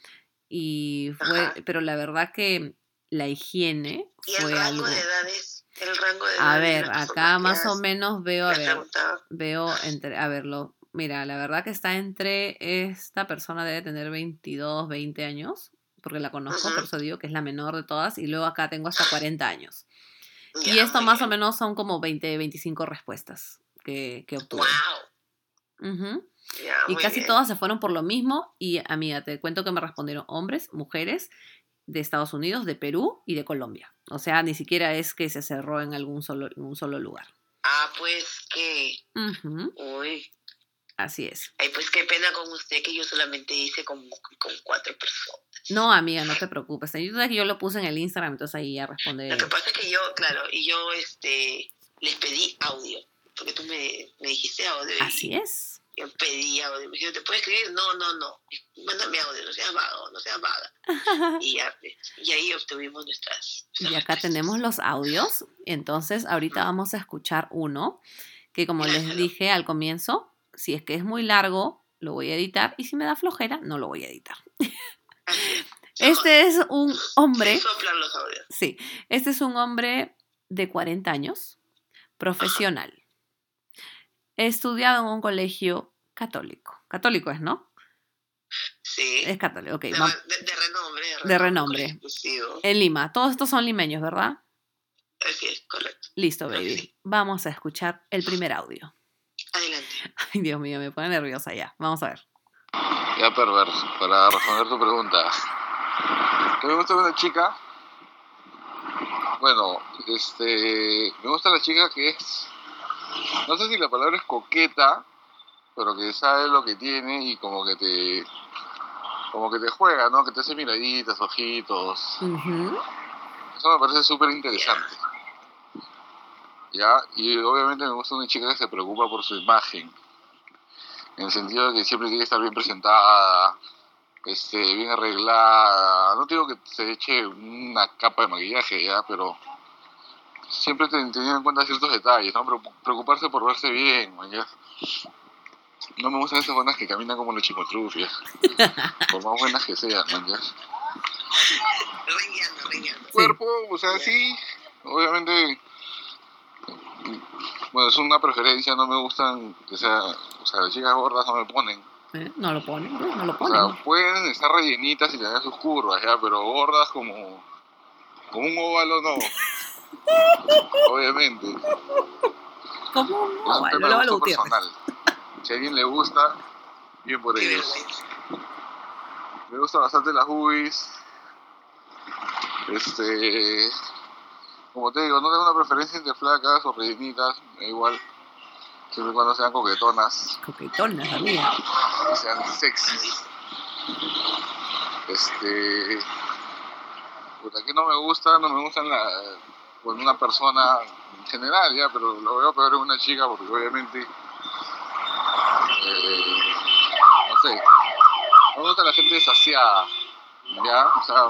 Y fue, Ajá. pero la verdad que la higiene Y el fue rango algo. de edades, el rango de A edades ver, acá más o menos veo, a ver, veo entre, a verlo. Mira, la verdad que está entre, esta persona debe tener 22, 20 años, porque la conozco, por Ujú. eso digo que es la menor de todas, y luego acá tengo hasta 40 años. Y esto más o menos son como 20, 25 respuestas que, que obtuve. Wow. Y casi bien. todas se fueron por lo mismo. Y amiga, te cuento que me respondieron hombres, mujeres de Estados Unidos, de Perú y de Colombia. O sea, ni siquiera es que se cerró en algún solo, en un solo lugar. Ah, pues que. Uy. Así es. Ay, pues qué pena con usted que yo solamente hice con, con cuatro personas. No, amiga, no te preocupes. Que yo lo puse en el Instagram, entonces ahí ya responde. Lo que pasa es que yo, claro, y yo este les pedí audio. Porque tú me, me dijiste audio. y Así es. Yo pedí audio. Me dijeron, ¿te puedes escribir? No, no, no. Mándame audio, no seas vago, no seas vaga. Y, ya, pues, y ahí obtuvimos nuestras. Y nuestras acá respuestas. tenemos los audios. Entonces, ahorita vamos a escuchar uno que, como les dije al comienzo, si es que es muy largo, lo voy a editar. Y si me da flojera, no lo voy a editar. Este es un hombre. Sí, este es un hombre de 40 años, profesional. Estudiado en un colegio católico. Católico es, ¿no? Sí. Es católico, ok. de, va- de- de renombre. De De renombre. En Lima. Todos estos son limeños, ¿verdad? Es, correcto. Listo, baby. sí. Vamos a escuchar el primer audio. Adelante. Ay, Dios mío, me pone nerviosa ya. Vamos a ver. Ya perverso, para responder tu pregunta. ¿Qué me gusta de una chica? Bueno, este, me gusta la chica que es, no sé si la palabra es coqueta, pero que sabe lo que tiene y como que te, como que te juega, ¿no? Que te hace miraditas, ojitos. Eso me parece súper interesante. ¿Ya? Y obviamente me gusta una chica que se preocupa por su imagen. En el sentido de que siempre tiene que estar bien presentada, este, bien arreglada. No digo que se eche una capa de maquillaje, ¿ya? Pero siempre ten- teniendo en cuenta ciertos detalles, ¿no? Preocu- Preocuparse por verse bien, ¿no? ¿ya? No me gustan esas buenas que caminan como los chimotrufias. por más buenas que sean, ¿no? ¿ya? Reñando, reñando. cuerpo, o sea, sí, obviamente, bueno, es una preferencia, no me gustan, que sea, o sea, las chicas gordas no me ponen, ¿Eh? No lo ponen, ¿no? no lo o ponen. sea, pueden estar rellenitas y tener sus curvas, ya, pero gordas como, como un óvalo, no, obviamente, ¿Cómo es no? un Bueno, tema lo de gusto Gutiérrez. personal, si a alguien le gusta, bien por ellos, me gusta bastante las boobies, este, como te digo, no tengo una preferencia entre flacas o rellenitas, me da igual, siempre y cuando sean coquetonas, Coquetonas, amiga. que sean sexys. Este, puta, que no me gusta, no me gustan la, con una persona en general, ya, pero lo veo peor en una chica porque obviamente, eh, no sé, no me gusta la gente saciada, ya, o sea,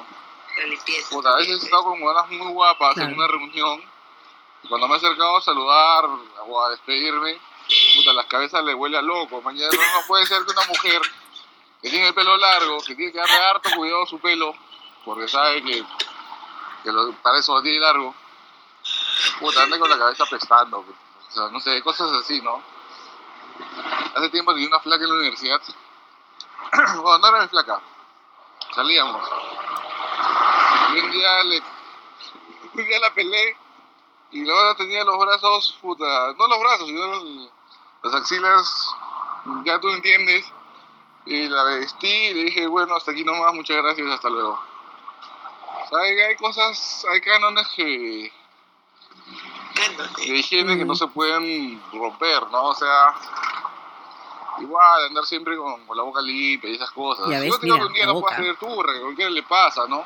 La limpieza. Puta, a veces he estado con modelos muy guapas Claro. en una reunión. y Cuando me he acercado a saludar o a despedirme, puta, las cabezas le huele a loco. Mañana no, puede ser que una mujer que tiene el pelo largo, que tiene que darle harto cuidado a su pelo, porque sabe que, que lo- para eso lo tiene largo, puta, ande con la cabeza apestando. pues. O sea, no sé, cosas así, ¿no? Hace tiempo tenía una flaca en la universidad. bueno, no era mi flaca. Salíamos. Y un día le. Un día la pelé. Y luego tenía los brazos, puta. No los brazos, sino los, las axilas. Ya tú entiendes. Y la vestí y le dije, bueno, hasta aquí nomás, muchas gracias, hasta luego. O sea, hay, hay cosas, hay cánones que, de higiene que no se pueden romper, ¿no? O sea, igual andar siempre con, con la boca limpia y esas cosas. Ya ves, Yo mira, que un día la no puede boca. hacer a cualquiera le pasa, ¿no?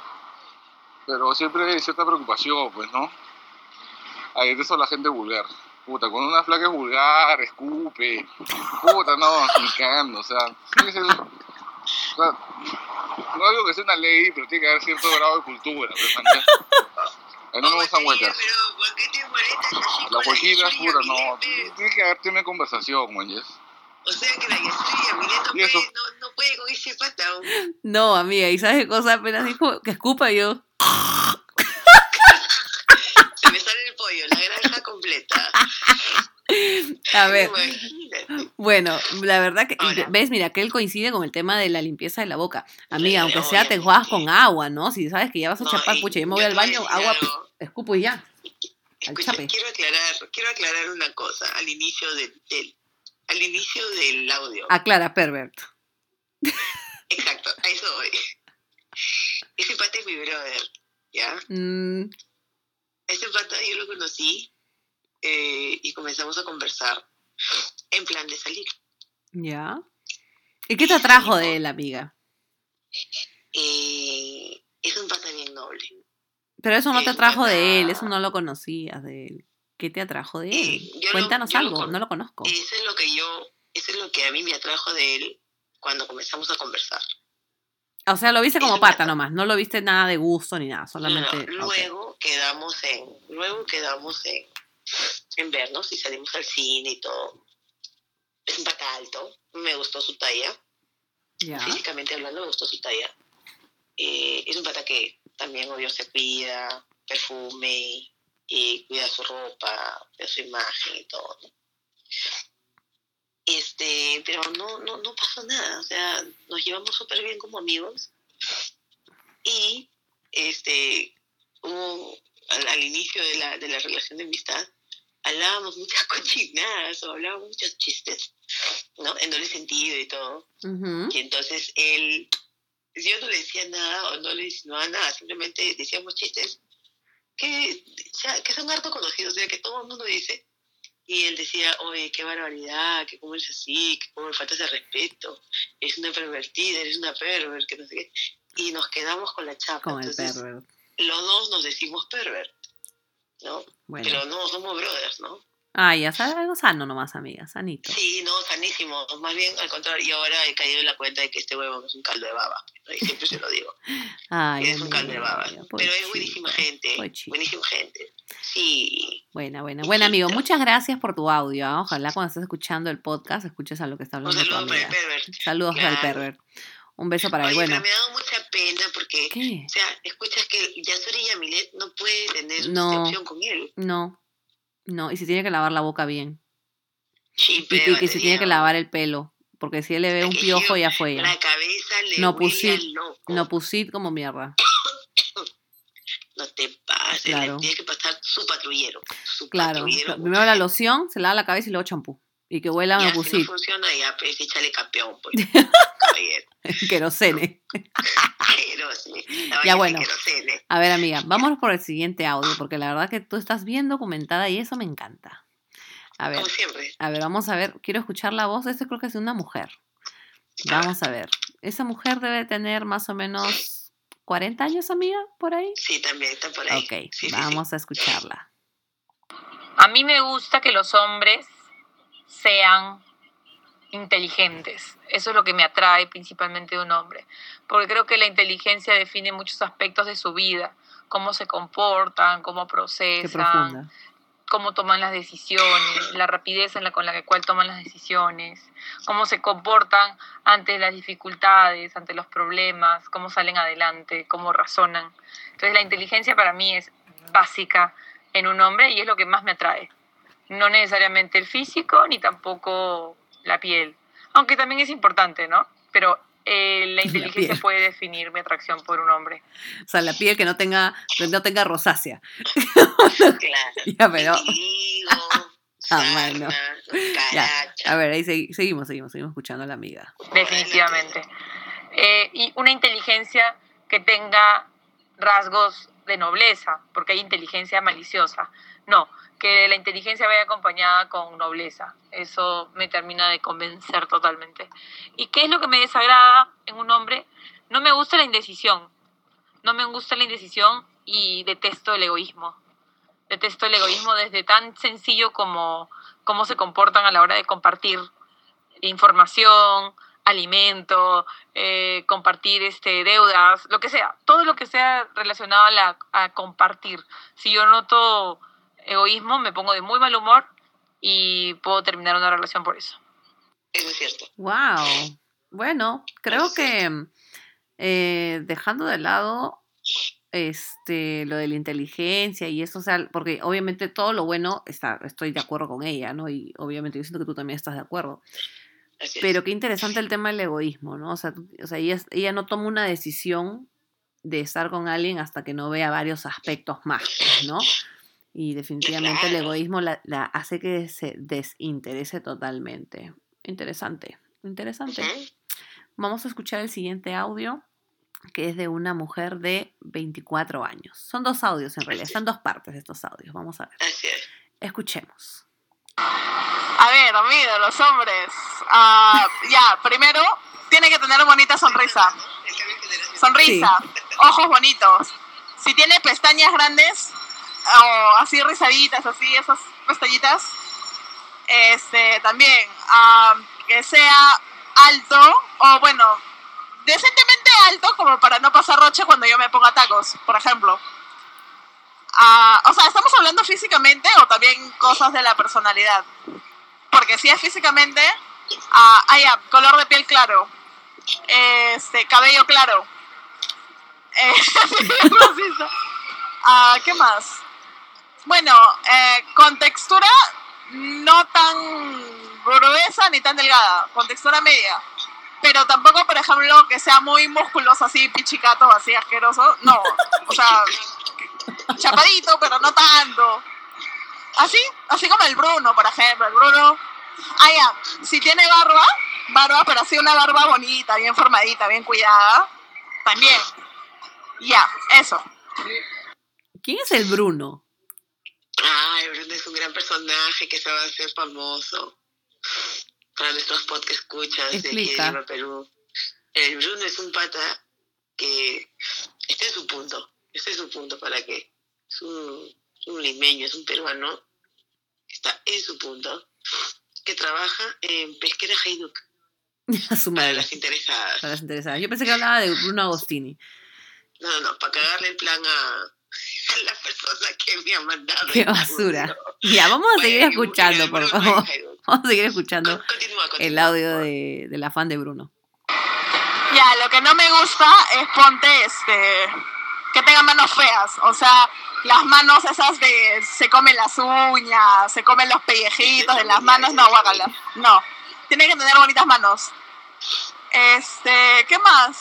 Pero siempre hay cierta preocupación, pues, ¿no? Ay, de eso la gente vulgar. Puta, cuando una flaca es vulgar, escupe, puta, no, ni cagando, o sea, tiene que ser- o sea, no digo que sea una ley, pero tiene que haber cierto grado de cultura, pues. A mí no me gustan huecas. Pero, ¿por qué te molestas así con Las la huequitas, Yasuri puta, no. Tiene que haber tema de conversación, man. O sea que la Y eso. puede, no, no puede con ese pata. ¿o? No, amiga, ¿y sabes qué cosa? Apenas dijo que escupa yo. Se me sale el pollo, la granja completa. A ver, Imagínate. bueno, la verdad que, ves, mira, que él coincide con el tema de la limpieza de la boca. Amiga, aunque sea, te juegas con agua, ¿no? Si sabes que ya vas a No, chapar, pucha, yo me yo voy al baño, agua, algo. escupo y ya. Escucha, quiero aclarar, quiero aclarar una cosa al inicio del, del- al inicio del audio. Aclara, pervert. Exacto, a eso voy. Ese pata es mi brother, ¿ya? Mm, Ese pata yo lo conocí eh, y comenzamos a conversar en plan de salir. ya. ¿Y qué te atrajo de él, amiga? Eh, es un pata bien noble. Pero eso no te atrajo de él, eso no lo conocías de él. ¿Qué te atrajo de él? Eh, Cuéntanos lo algo, no lo conozco. Eso es lo que yo, eso es lo que a mí me atrajo de él cuando comenzamos a conversar. O sea, lo viste como es un pata nomás, no lo viste nada de gusto ni nada, solamente... no, ok. luego quedamos en, luego quedamos en, en vernos y salimos al cine y todo. Es un pata alto, me gustó su talla, físicamente hablando me gustó su talla. Eh, es un pata que también obvio se cuida, perfume, y cuida su ropa, cuida su imagen y todo. Este, pero no, no, no pasó nada, o sea, nos llevamos súper bien como amigos y este, hubo, al, al inicio de la, de la relación de amistad, hablábamos muchas cochinadas o hablábamos muchos chistes, ¿no? En doble sentido y todo. Y entonces él, yo no le decía nada o no le insinuaba nada, simplemente decíamos chistes que, sea, que son harto conocidos, o sea, que todo el mundo dice. Y él decía, oye, qué barbaridad, que cómo eres así, que cómo me faltas de respeto, eres una pervertida, eres una pervert, que no sé qué. Y nos quedamos con la chapa. Con el Entonces, pervert. los dos nos decimos pervert, ¿no? Bueno. Pero no, somos brothers, ¿no? Ah, ya sabes, algo sano nomás, amiga, sanito. Sí, no, sanísimo. Más bien, al contrario, yo ahora he caído en la cuenta de que este huevo es un caldo de baba. ¿no? Y siempre se lo digo. Ay, es un caldo de baba. amiga, Pero es buenísima gente. pobrecita. Buenísima gente. Sí. Buena, buena. Bueno, amigo, muchas gracias por tu audio. ¿ah? Ojalá cuando estés escuchando el podcast escuches a lo que está Un hablando tu saludo para el pervert. Saludos para el Claro. pervert. Un beso para él. Oye, Bueno, pero me ha dado mucha pena porque, ¿qué? o sea, escuchas que Yasuri Yamilet no puede tener No. opción con él. No, no. Y si tiene que lavar la boca bien. Sí, Y, pero y que si tiene que lavar el pelo. Porque si él le ve un piojo, ya fue ya. La cabeza le No pusit-. No pusit como mierda. No te pases, Claro. le tienes que pasar su patrullero. Su Claro. patrullero. Primero la loción, se lava la cabeza y luego champú. Y que huela a no si no pusit. funciona, ya, pues échale campeón, pues. caballero. Querosene. Ya, bueno. querosene. A ver, amiga, vámonos por el siguiente audio, porque la verdad que tú estás bien documentada y eso me encanta. A ver, Como siempre. a ver, vamos a ver. Quiero escuchar la voz. Este creo que es de una mujer. Vamos a ver. Esa mujer debe tener más o menos 40 años, amiga, por ahí. Sí, también está por ahí. Ok, Sí, sí, sí. vamos a escucharla. A mí me gusta que los hombres sean inteligentes. Eso es lo que me atrae principalmente de un hombre. Porque creo que la inteligencia define muchos aspectos de su vida. Cómo se comportan, cómo procesan, cómo toman las decisiones, la rapidez en la con la cual toman las decisiones, cómo se comportan ante las dificultades, ante los problemas, cómo salen adelante, cómo razonan. Entonces la inteligencia para mí es básica en un hombre y es lo que más me atrae. No necesariamente el físico ni tampoco la piel, aunque también es importante, ¿no? Pero eh, la inteligencia puede definir mi atracción por un hombre. O sea, la piel que no tenga, que no tenga rosácea. Claro. Ya, pero. Vitiligo, Ah, Ya. A ver, ahí segui- seguimos, seguimos, seguimos escuchando a la amiga. definitivamente. Eh, y una inteligencia que tenga rasgos de nobleza, porque hay inteligencia maliciosa. No, que la inteligencia vaya acompañada con nobleza. Eso me termina de convencer totalmente. ¿Y qué es lo que me desagrada en un hombre? No me gusta la indecisión. No me gusta la indecisión y detesto el egoísmo. Detesto el egoísmo desde tan sencillo como cómo se comportan a la hora de compartir información, alimento, eh, compartir este, deudas, lo que sea, todo lo que sea relacionado a, la, a compartir. Si yo noto egoísmo, me pongo de muy mal humor y puedo terminar una relación por eso. Eso es cierto. Wow. Bueno, creo que eh, dejando de lado este lo de la inteligencia y eso, o sea, porque obviamente todo lo bueno está, estoy de acuerdo con ella, ¿no? Y obviamente yo siento que tú también estás de acuerdo. Así es. Pero qué interesante el tema del egoísmo, ¿no? O sea, tú- o sea ella, ella no toma una decisión de estar con alguien hasta que no vea varios aspectos más, pues, ¿no? Y definitivamente el egoísmo la, la hace que se desinterese totalmente. Interesante, interesante. Vamos a escuchar el siguiente audio, que es de una mujer de 24 años. Son dos audios en realidad, están dos partes de estos audios. Vamos a ver. Así es. Escuchemos. A ver, amigo, los hombres. Ah, ya, primero, tiene que tener bonita sonrisa. Sonrisa, ojos bonitos. Si tiene pestañas grandes, o así rizaditas, así, esas pestañitas, este, también, ah, que sea alto, o bueno, decentemente alto, como para no pasar roche cuando yo me ponga tacos, por ejemplo. Ah, o sea, ¿estamos hablando físicamente o también cosas de la personalidad? Porque si es físicamente, ah, ah, ya, color de piel claro, este, cabello claro, eh. Ah, ¿qué más? Bueno, eh, con textura no tan gruesa ni tan delgada, con textura media. Pero tampoco, por ejemplo, que sea muy musculoso, así, pichicato, así, asqueroso. No, o sea, chapadito, pero no tanto. Así, así como el Bruno, por ejemplo. El Bruno, ah, ya, si tiene barba, barba, pero así una barba bonita, bien formadita, bien cuidada, también. Ya, eso. ¿Quién es el Bruno? Ay, Bruno es un gran personaje que se va a hacer famoso para nuestros podcast escuchas de aquí de Explica. Lima, Perú. El Bruno es un pata que está en su punto, este es su punto para que es un, es un limeño, es un peruano, está en su punto, que trabaja en Pesquera Hayduk, A su para las interesadas. Para las interesadas. Yo pensé que hablaba de Bruno Agostini. No, no, para cagarle el plan a, a la persona que me ha mandado. Qué basura. Ya, vamos a seguir Bueno, escuchando, por favor. Vamos a seguir escuchando Con- Continúa, continúa. el audio de, del afán de Bruno. Ya, lo que no me gusta es ponte este que tenga manos feas, o sea, las manos esas de se comen las uñas, se comen los pellejitos de las manos, no, guácala. No. Tiene que tener bonitas manos. Este, ¿qué más?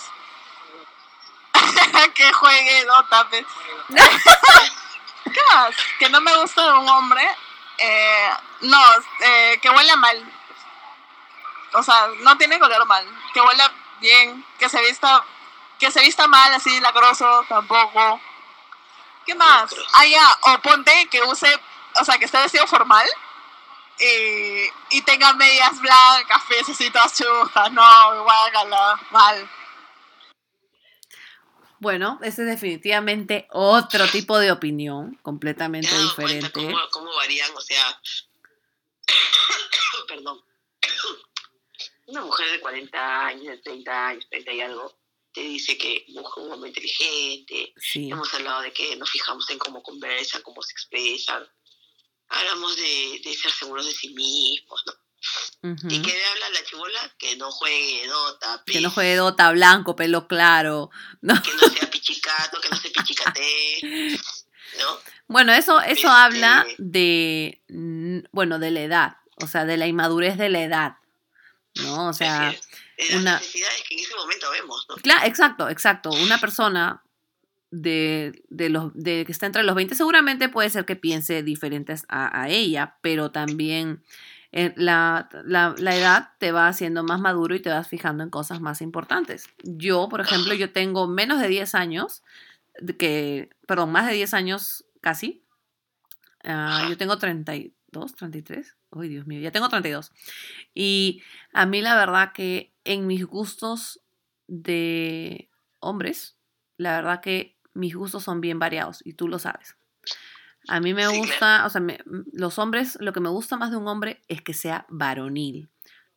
que juegue Dota. pe. ¿Qué más? Que no me gusta de un hombre. Eh, no, eh, que huela mal. O sea, no tiene color mal. Que huela bien, que se vista, que se vista mal, así lacroso, tampoco. ¿Qué más? Ah, ya, o ponte que use, o sea, que esté vestido formal y, y tenga medias blancas, feas así todas chuscas. No, guácala, mal. Bueno, ese es definitivamente otro tipo de opinión, completamente ¿Te has dado cuenta diferente. cómo, cómo varían? O sea, perdón. Una mujer de 40 años, de 30 años, 30 y algo, te dice que busca un hombre inteligente. Sí, Hemos hablado de que nos fijamos en cómo conversan, cómo se expresan. Hablamos de, de ser seguros de sí mismos, ¿no? ¿Y qué le habla la chibola? Que no juegue Dota, que no juegue Dota blanco, pelo claro. ¿no? que no sea pichicato, que no se pichicate, ¿no? Bueno, eso, eso Este- habla de, bueno, de la edad, o sea, de la inmadurez de la edad, ¿no? O sea, es. Las una- necesidades que en ese momento vemos, ¿no? Claro, exacto, exacto. Una persona de, de los, de que está entre los 20 seguramente puede ser que piense diferentes a, a ella, pero también la, la, edad te va haciendo más maduro y te vas fijando en cosas más importantes. Yo, por ejemplo, yo tengo menos de 10 años, que, perdón, más de 10 años casi, Ah, yo tengo 32, 33. Uy, Dios mío, ya tengo 32. Y a mí la verdad que en mis gustos de hombres, la verdad que mis gustos son bien variados y tú lo sabes. A mí me Sí, claro. gusta, o sea, me- los hombres, lo que me gusta más de un hombre es que sea varonil.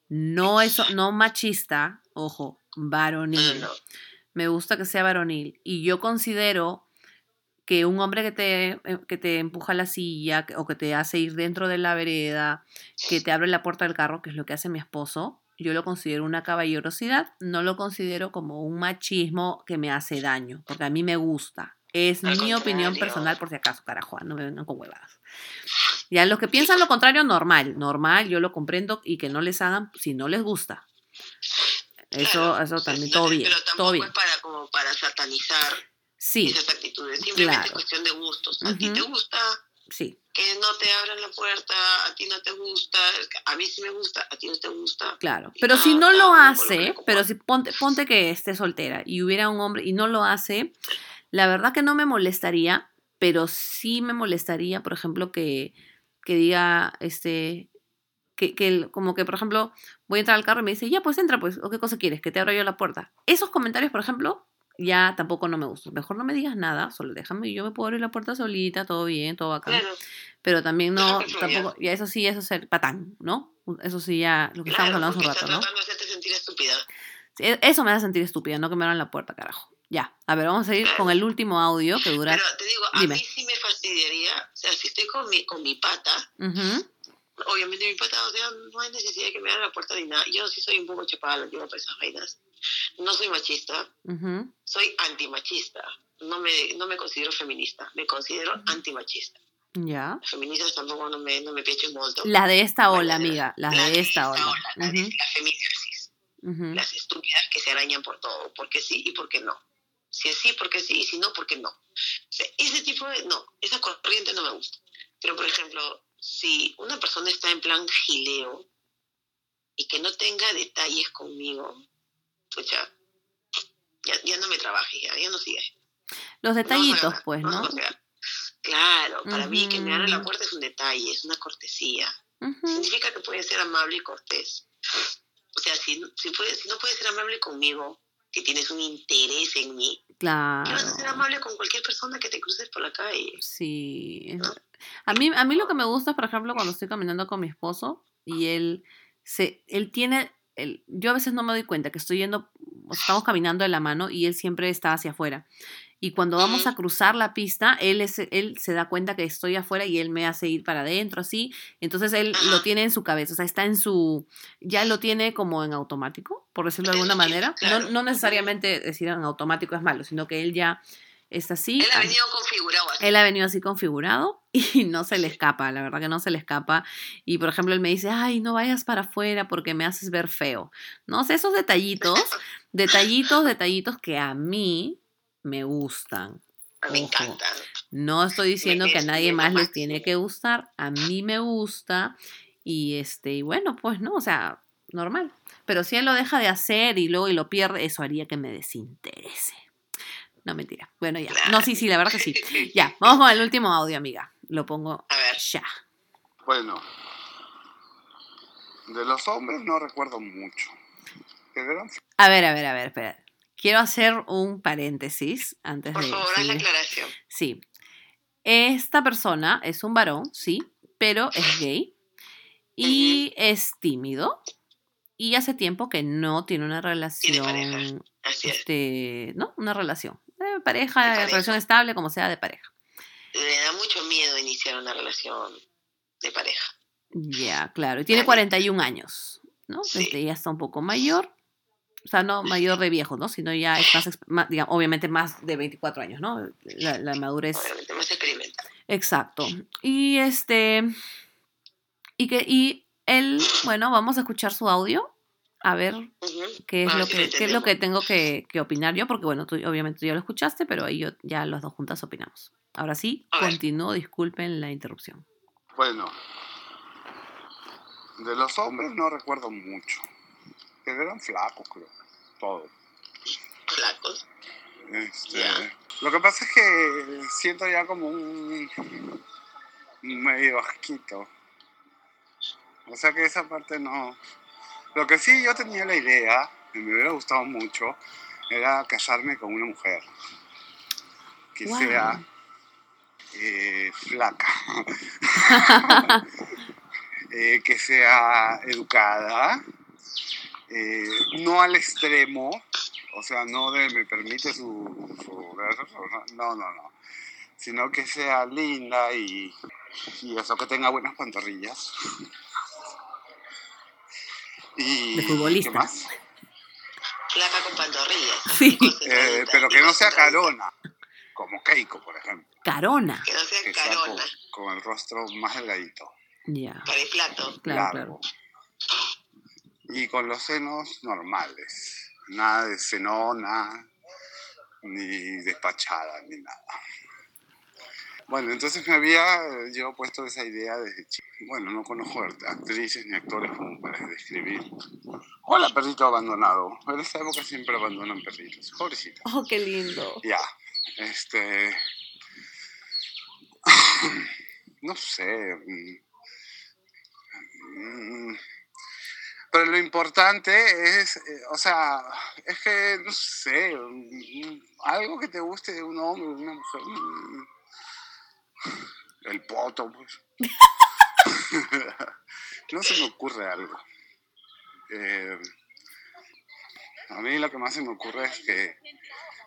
No eso, no machista, ojo, varonil. no. Me gusta que sea varonil. Y yo considero que un hombre que te, eh, que te empuja la silla o que te hace ir dentro de la vereda, que te abre la puerta del carro, que es lo que hace mi esposo, yo lo considero una caballerosidad, no lo considero como un machismo que me hace daño, porque a mí me gusta. Es Al mi opinión personal, por si acaso, carajo, no me vengan con huevadas. Ya los que piensan lo contrario, normal, normal, yo lo comprendo y que no les hagan si no les gusta. Eso, Claro, eso también, todo bien, Pero tampoco todo bien. es para, como para satanizar Sí, esas actitudes. Simplemente claro. es cuestión de gustos. A ti te gusta sí, que no te abran la puerta, a ti no te gusta, a mí sí me gusta, a ti no te gusta. Claro, pero si no lo hace, pero si ponte, ponte que esté soltera y hubiera un hombre y no lo hace, la verdad que no me molestaría, pero sí me molestaría, por ejemplo, que, que diga, este, que, que el- como que, por ejemplo, voy a entrar al carro y me dice, ya, pues entra, pues, o qué cosa quieres, que te abra yo la puerta. Esos comentarios, por ejemplo, ya tampoco no me gustan. Mejor no me digas nada, solo déjame, yo me puedo abrir la puerta solita, todo bien, todo bacán. Claro, Pero también no, tampoco, ya eso sí, eso es ser patán, ¿no? Eso sí, ya, lo que estamos hablando hace un rato, ¿no? tratando de hacerte sentir estúpida. Sí, e- Eso me hace sentir estúpida, no que me abran la puerta, carajo. Ya, a ver, vamos a ir con el último audio que dura. Pero te digo, a Dime. mí sí me fastidiaría, o sea, si estoy con mi, con mi pata, obviamente mi pata, o sea, no hay necesidad de que me abra la puerta ni nada. Yo sí soy un poco chapada la antigua para esas vainas. No soy machista, ujú, soy antimachista. No me, no me considero feminista, me considero antimachista. Ya. Las feministas tampoco no me, no me piachen molto. Las de esta ola, amiga, las de esta ola. Ujú, las feministas, las estúpidas que se arañan por todo, porque sí y porque no. Si es sí, porque sí, y si no, porque no. O sea, ese tipo de, no, esa corriente no me gusta. Pero, por ejemplo, si una persona está en plan gileo y que no tenga detalles conmigo, pucha, ya, ya no me trabaje, ya, ya no sigue. Los detallitos, no, pues, no, claro, para mí que me abra la puerta es un detalle, es una cortesía. Ujú, Significa que puede ser amable y cortés. O sea, si, si, puede, si no puedes ser amable conmigo, que tienes un interés en mí, ¿qué vas a ser Claro. amable con cualquier persona que te cruces por la calle? Sí. A mí, a mí lo que me gusta es, por ejemplo, cuando estoy caminando con mi esposo y él se, él tiene, yo a veces no me doy cuenta que estoy yendo, estamos caminando de la mano y él siempre está hacia afuera. Y cuando vamos a cruzar la pista, él, es, él se da cuenta que estoy afuera y él me hace ir para adentro, así. Entonces él lo Ajá. tiene en su cabeza, o sea, está en su, ya lo tiene como en automático, por decirlo de alguna Sí, manera. No, no necesariamente decir en automático es malo, sino que él ya está así. Él ha venido configurado así. él ha venido así configurado y no se le escapa, la verdad que no se le escapa. Y por ejemplo, él me dice, ay, no vayas para afuera porque me haces ver feo. No sé, esos detallitos, detallitos, detallitos que a mí me gustan. me ojo. encanta. No estoy diciendo que a es- nadie es más les tiene que gustar, a mí me gusta y este, y bueno, pues no, o sea, normal. Pero si él lo deja de hacer y luego y lo pierde, eso haría que me desinterese. No, mentira. Bueno, ya. No, sí, sí, la verdad que sí. Ya, vamos con el último audio, amiga. Lo pongo A ver, ya. Bueno, de los hombres no recuerdo mucho. A ver, a ver, a ver, espera. Quiero hacer un paréntesis antes por de favor, haz la aclaración. Sí. Esta persona es un varón, sí, pero es gay y es tímido y hace tiempo que no tiene una relación, pareja. Así es. este, ¿no? Una relación. De pareja, De pareja. relación estable, como sea, de pareja. Le da mucho miedo iniciar una relación de pareja. Ya, claro. Y tiene Vale. 41 años, ¿no? Sí. Este, ya está un poco mayor. O sea, no mayor de viejo, ¿no? Sino ya es más, exp- más, digamos, obviamente más de 24 años, ¿no? La, la madurez. Obviamente más experimental. Exacto. Y este. Y que. Y él, bueno, vamos a escuchar su audio. A ver Ujú. qué es lo que, qué es lo que tengo que, que opinar yo, porque bueno, tú, obviamente tú ya lo escuchaste, pero ahí yo, ya los dos juntas opinamos. Ahora sí, A ver. continúo, disculpen la interrupción. Bueno, de los hombres no recuerdo mucho. Pero eran flacos, creo. Todos. Flacos. Este. Lo que pasa es que siento ya como un, medio asquito. O sea que esa parte no. Lo que sí yo tenía la idea, y me hubiera gustado mucho, era casarme con una mujer que Wow. sea eh, flaca, eh, que sea educada, eh, no al extremo, o sea, no de me permite su, su no, no, no, sino que sea linda y, y eso, que tenga buenas pantorrillas. Y, De futbolista. ¿qué más? Flaca con pantorrillas. Sí. Eh, pero que no sea carona, como Keiko, por ejemplo, Carona. Que no sea que sea con, carona. con el rostro más delgadito, Ya. Claro, largo. claro. Y con los senos normales, nada de senona, ni despachada, ni nada. Bueno, entonces me había eh, yo puesto esa idea desde chico. Bueno, no conozco act- actrices ni actores como para describir. Hola, perrito abandonado. En esta época siempre abandonan perritos. Pobrecito. Oh, qué lindo. Ya, este. No sé. mm, mm, Pero lo importante es, eh, o sea, es que, no sé, mm, algo que te guste de un hombre, de una mujer. El poto, pues. No se me ocurre algo. Eh, a mí lo que más se me ocurre es que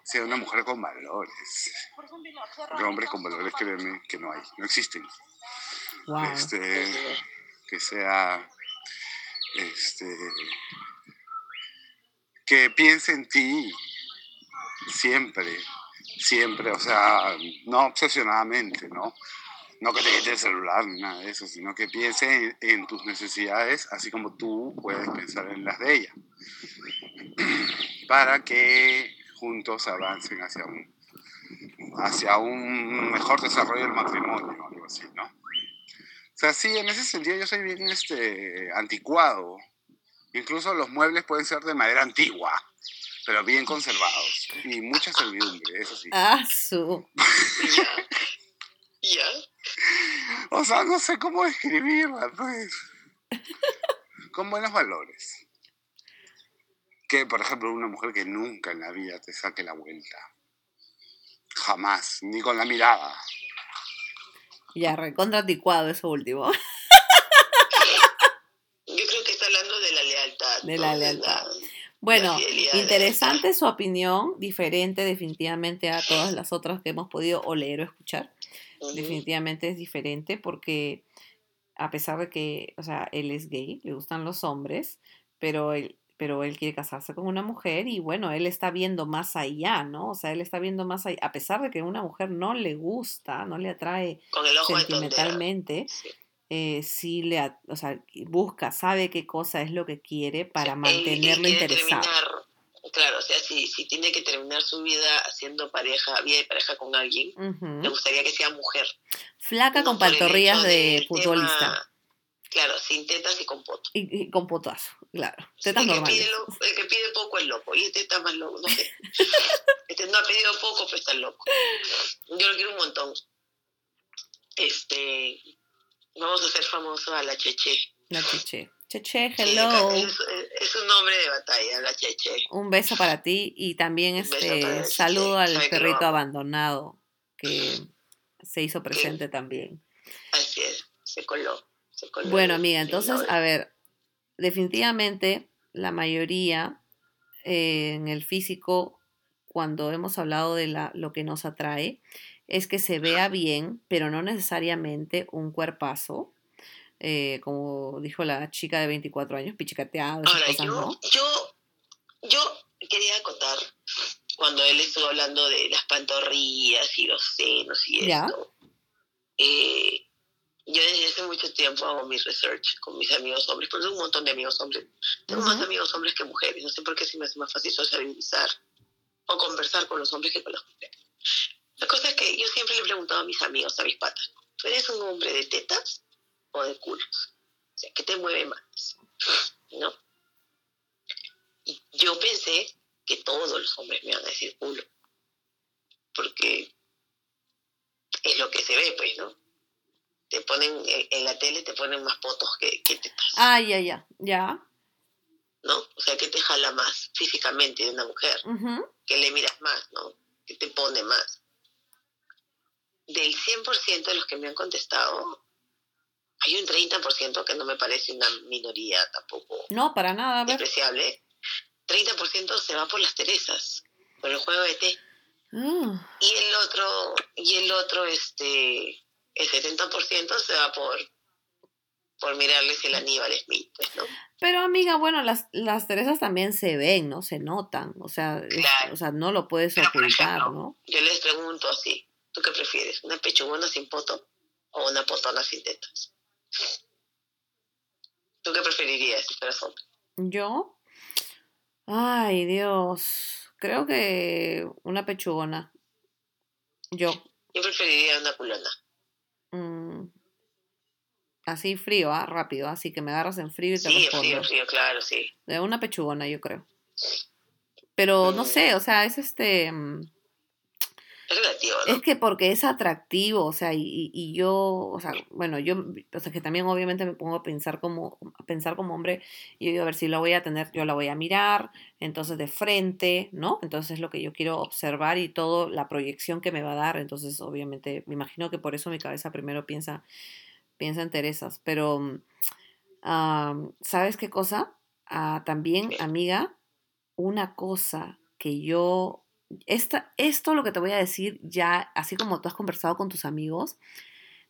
sea una mujer con valores. Porque hombres con valores, créeme, que no hay, no existen. Wow. Este, que sea, este, que piense en ti siempre, siempre, o sea, no obsesionadamente, ¿no? No que te quite el celular ni nada de eso, sino que piense en, en tus necesidades, así como tú puedes pensar en las de ella, para que juntos avancen hacia un, hacia un mejor desarrollo del matrimonio, algo así, ¿no? O sea, sí, en ese sentido yo soy bien este, anticuado. Incluso los muebles pueden ser de madera antigua, pero bien conservados. Y mucha servidumbre, eso sí. Ah, su. Ya. Ya. O sea, no sé cómo describirla, pues. Con buenos valores. Que, por ejemplo, una mujer que nunca en la vida te saque la vuelta. Jamás, ni con la mirada. Ya, recontra anticuado eso último. Yo creo que está hablando de la lealtad. De la lealtad. Bueno, interesante su opinión, diferente definitivamente a todas las otras que hemos podido o leer o escuchar. Definitivamente es diferente porque a pesar de que, o sea, él es gay, le gustan los hombres, pero él, pero él quiere casarse con una mujer y bueno, él está viendo más allá, ¿no? O sea, él está viendo más allá, a pesar de que una mujer no le gusta, no le atrae Con el ojo de tondera. sentimentalmente, Sí. Eh, sí le, o sea, busca, sabe qué cosa es lo que quiere para Él- él mantenerlo quiere interesado. terminar- claro, o sea, si, si tiene que terminar su vida haciendo pareja, vida de pareja con alguien, Ujú. me gustaría que sea mujer. Flaca no con pantorrillas de futbolista. tema- claro, sin tetas y con poto. Y, y con potazo, claro. Tetas el, que normales. pide lo- el que pide poco es loco, y este está más loco, no sé. Este no ha pedido poco, pero está loco. Yo lo quiero un montón. Este, vamos a hacer famoso a la Cheche. La Cheche. Cheche, Sí, hello. Es, es un nombre de batalla, la Cheche. Un beso para ti y también este saludo al Sabe perrito abandonado que se hizo presente también. Así es, se coló. Se coló Bueno, en- amiga, entonces, a ver, definitivamente la mayoría eh, en el físico, cuando hemos hablado de la, lo que nos atrae, es que se vea bien, pero no necesariamente un cuerpazo, eh, como dijo la chica de 24 años, pichicateado, Ahora, cosas, yo, ¿no? yo, yo quería acotar cuando él estuvo hablando de las pantorrillas y los senos y Ya. esto. Eh, yo desde hace mucho tiempo hago mi research con mis amigos hombres, porque tengo un montón de amigos hombres. Tengo más Ujú. amigos hombres que mujeres, no sé por qué se me hace más fácil socializar o conversar con los hombres que con las mujeres. La cosa es que yo siempre le he preguntado a mis amigos, a mis patas, ¿tú eres un hombre de tetas o de culos? O sea, ¿qué te mueve más? ¿No? Y yo pensé que todos los hombres me iban a decir culo. Porque es lo que se ve, pues, ¿no? te ponen, en, la tele te ponen más fotos que, que tetas, Ah, ya, ya, ya. ¿no? O sea, que te jala más físicamente de una mujer, Ujú. que le miras más, ¿no? Que te pone más. Del 100% de los que me han contestado, hay un 30% que no me parece una minoría tampoco No, para nada, despreciable. 30% se va por las Teresas, por el juego de té. Ah, Y el otro, y el otro, este, el 70% se va por, por mirarles el Aníbal Smith, pues, ¿no? Pero amiga, bueno, las, las Teresas también se ven, ¿no? Se notan, o sea, es- o sea, no lo puedes Pero, ocultar, ejemplo, ¿no? Yo les pregunto así, ¿tú qué prefieres? ¿Una pechugona sin poto o una potona sin tetas? ¿Tú qué preferirías hombre? Yo, ay, Dios, creo que una pechugona. Yo, Yo preferiría una culona. mm, así frío, ah, rápido, así que me agarras en frío y te Sí, respondo. frío, frío, claro, sí. De una pechugona, yo creo. Pero no Mm. sé, o sea, es este... Es relativo, ¿no? Es que porque es atractivo, o sea, y, yo, o sea, bueno, yo, o sea, que también obviamente me pongo a pensar como, a pensar como hombre, y yo digo, a ver, si la voy a tener, yo la voy a mirar, entonces de frente, ¿no? Entonces es lo que yo quiero observar y todo, la proyección que me va a dar, entonces obviamente, me imagino que por eso mi cabeza primero piensa, piensa en Teresas, pero, mm, ¿sabes qué cosa? Ah, también, amiga, una cosa que yo esta, esto lo que te voy a decir ya, así como tú has conversado con tus amigos,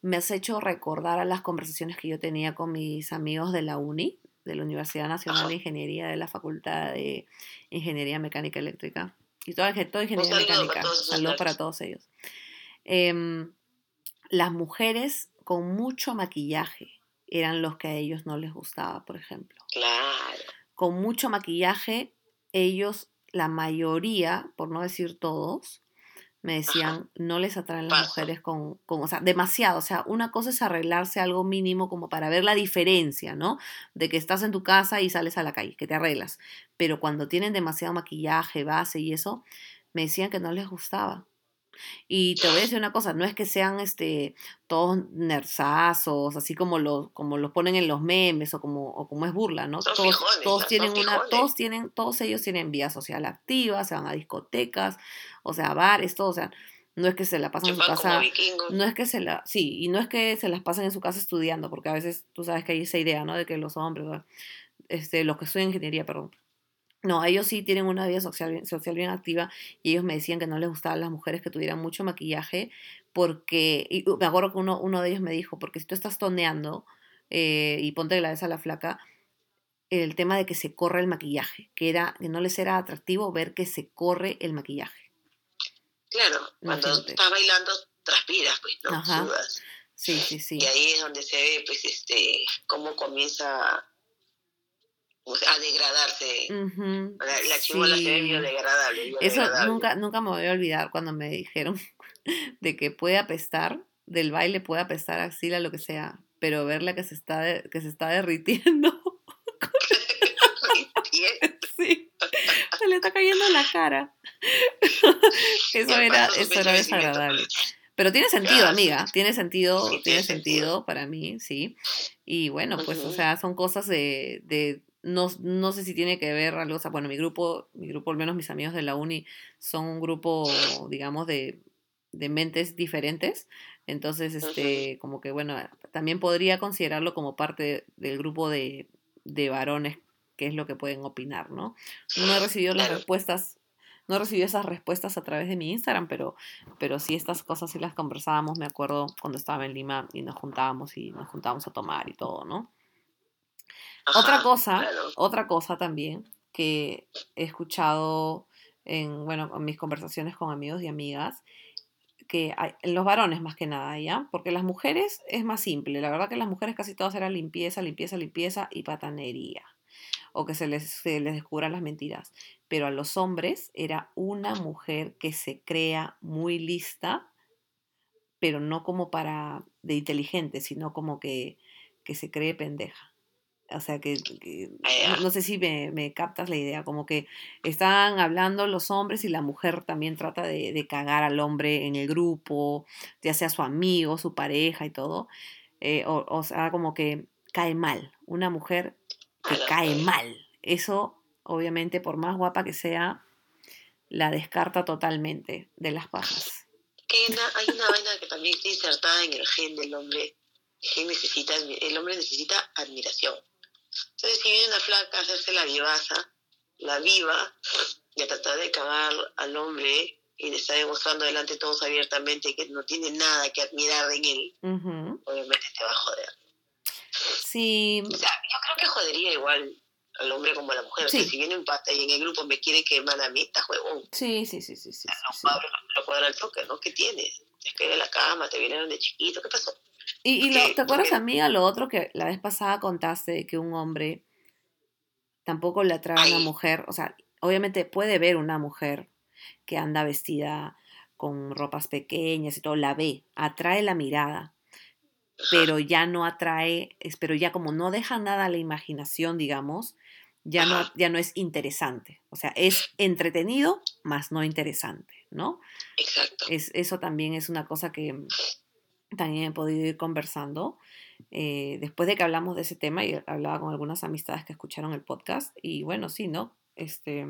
me has hecho recordar a las conversaciones que yo tenía con mis amigos de la UNI, de la Universidad Nacional de. Ingeniería, de la Facultad de Ingeniería Mecánica Eléctrica y toda, toda ingeniería saludo mecánica. Saludos para todos ellos. Em, las mujeres con mucho maquillaje eran los que a ellos no les gustaba, por ejemplo Claro. con mucho maquillaje, ellos, la mayoría, por no decir todos, me decían, no les atraen las Paso. mujeres con, con, o sea, demasiado. O sea, una cosa es arreglarse algo mínimo como para ver la diferencia, ¿no? De que estás en tu casa y sales a la calle, que te arreglas. Pero cuando tienen demasiado maquillaje, base y eso, me decían que no les gustaba. Y te voy a decir una cosa, no es que sean este todos nerzazos, así como los, como los ponen en los memes o como, o como es burla, ¿no? Todos, fijones, todos tienen una, fijones. todos tienen, todos ellos tienen vía social activa, se van a discotecas, o sea, bares, todo, o sea, no es que se la pasan en su casa, no es que se la, sí, y no es que se las pasen en su casa estudiando, porque a veces tú sabes que hay esa idea, ¿no? De que los hombres, este, los que estudian ingeniería, perdón. No, ellos sí tienen una vida social, bien- social bien activa y ellos me decían que no les gustaban las mujeres que tuvieran mucho maquillaje porque, y uh, me acuerdo que uno, uno de ellos me dijo, porque si tú estás toneando eh, y ponte la vez a la flaca, el tema de que se corre el maquillaje, que, era, que no les era atractivo ver que se corre el maquillaje. Claro, cuando Imagínate. estás bailando, transpiras, pues, ¿no? Ajá. Sudas. Sí, sí, sí. Y ahí es donde se ve, pues, este, cómo comienza a degradarse. La, la chibola se ve sí. biodegradable. Eso nunca, nunca me voy a olvidar cuando me dijeron de que puede apestar, del baile puede apestar a axila, lo que sea, pero verla que se está, de- que se está derritiendo, sí, se le está cayendo en la cara. Eso era, eso era desagradable. Pero tiene sentido, amiga, tiene sentido, Sí, tiene sentido para mí, sí. Y bueno, pues, o sea, son cosas de, de no, no sé si tiene que ver algo, o sea, bueno, mi grupo, mi grupo, al menos mis amigos de la uni, son un grupo, digamos, de, de mentes diferentes. Entonces, este, como que, bueno, también podría considerarlo como parte del grupo de, de varones, que es lo que pueden opinar, ¿no? No he recibido las respuestas, no he recibido esas respuestas a través de mi Instagram, pero, pero sí estas cosas sí las conversábamos, me acuerdo cuando estaba en Lima y nos juntábamos y nos juntábamos a tomar y todo, ¿no? Otra cosa, claro. otra cosa también que he escuchado en, bueno, en mis conversaciones con amigos y amigas, que hay, en los varones más que nada, ¿ya? Porque las mujeres es más simple, la verdad que las mujeres casi todas eran limpieza, limpieza, limpieza y patanería, o que se les, se les descubran las mentiras, pero a los hombres era una mujer que se crea muy lista, pero no como para de inteligente, sino como que, que se cree pendeja. O sea, que, no, no sé si me, me captas la idea, como que están hablando los hombres y la mujer también trata de, de cagar al hombre en el grupo, ya sea su amigo, su pareja y todo. eh, o, o sea, como que cae mal. Una mujer que cae mal. Eso, obviamente, por más guapa que sea, la descarta totalmente de las pajas. Que hay una, hay una vaina que también está insertada en el gen del hombre. El, gen necesita, el hombre necesita admiración. Entonces, si viene una flaca a hacerse la vivaza, la viva, y a tratar de cagar al hombre y le está demostrando delante de todos abiertamente que no tiene nada que admirar en él, obviamente te va a joder. Sí, O sea, yo creo que jodería igual al hombre como a la mujer. O sea, si viene un pata y en el grupo me quiere quemar a mí, está huevón. sí, sí, sí, sí, sí, No sí. puedo lo cuadra al toque, ¿no? ¿Qué tienes? Te caí de la cama, te vinieron de chiquito, ¿qué pasó? Y, y lo- ¿te acuerdas, amiga, lo otro que la vez pasada contaste de que un hombre tampoco le atrae a una mujer? O sea, obviamente puede ver una mujer que anda vestida con ropas pequeñas y todo, la ve, atrae la mirada, pero ya no atrae, pero ya como no deja nada a la imaginación, digamos, ya no, ya no es interesante. O sea, es entretenido, más no interesante, ¿no? Exacto. Es, eso también es una cosa que también he podido ir conversando. eh, después de que hablamos de ese tema y hablaba con algunas amistades que escucharon el podcast. Y bueno, sí, ¿no? Este,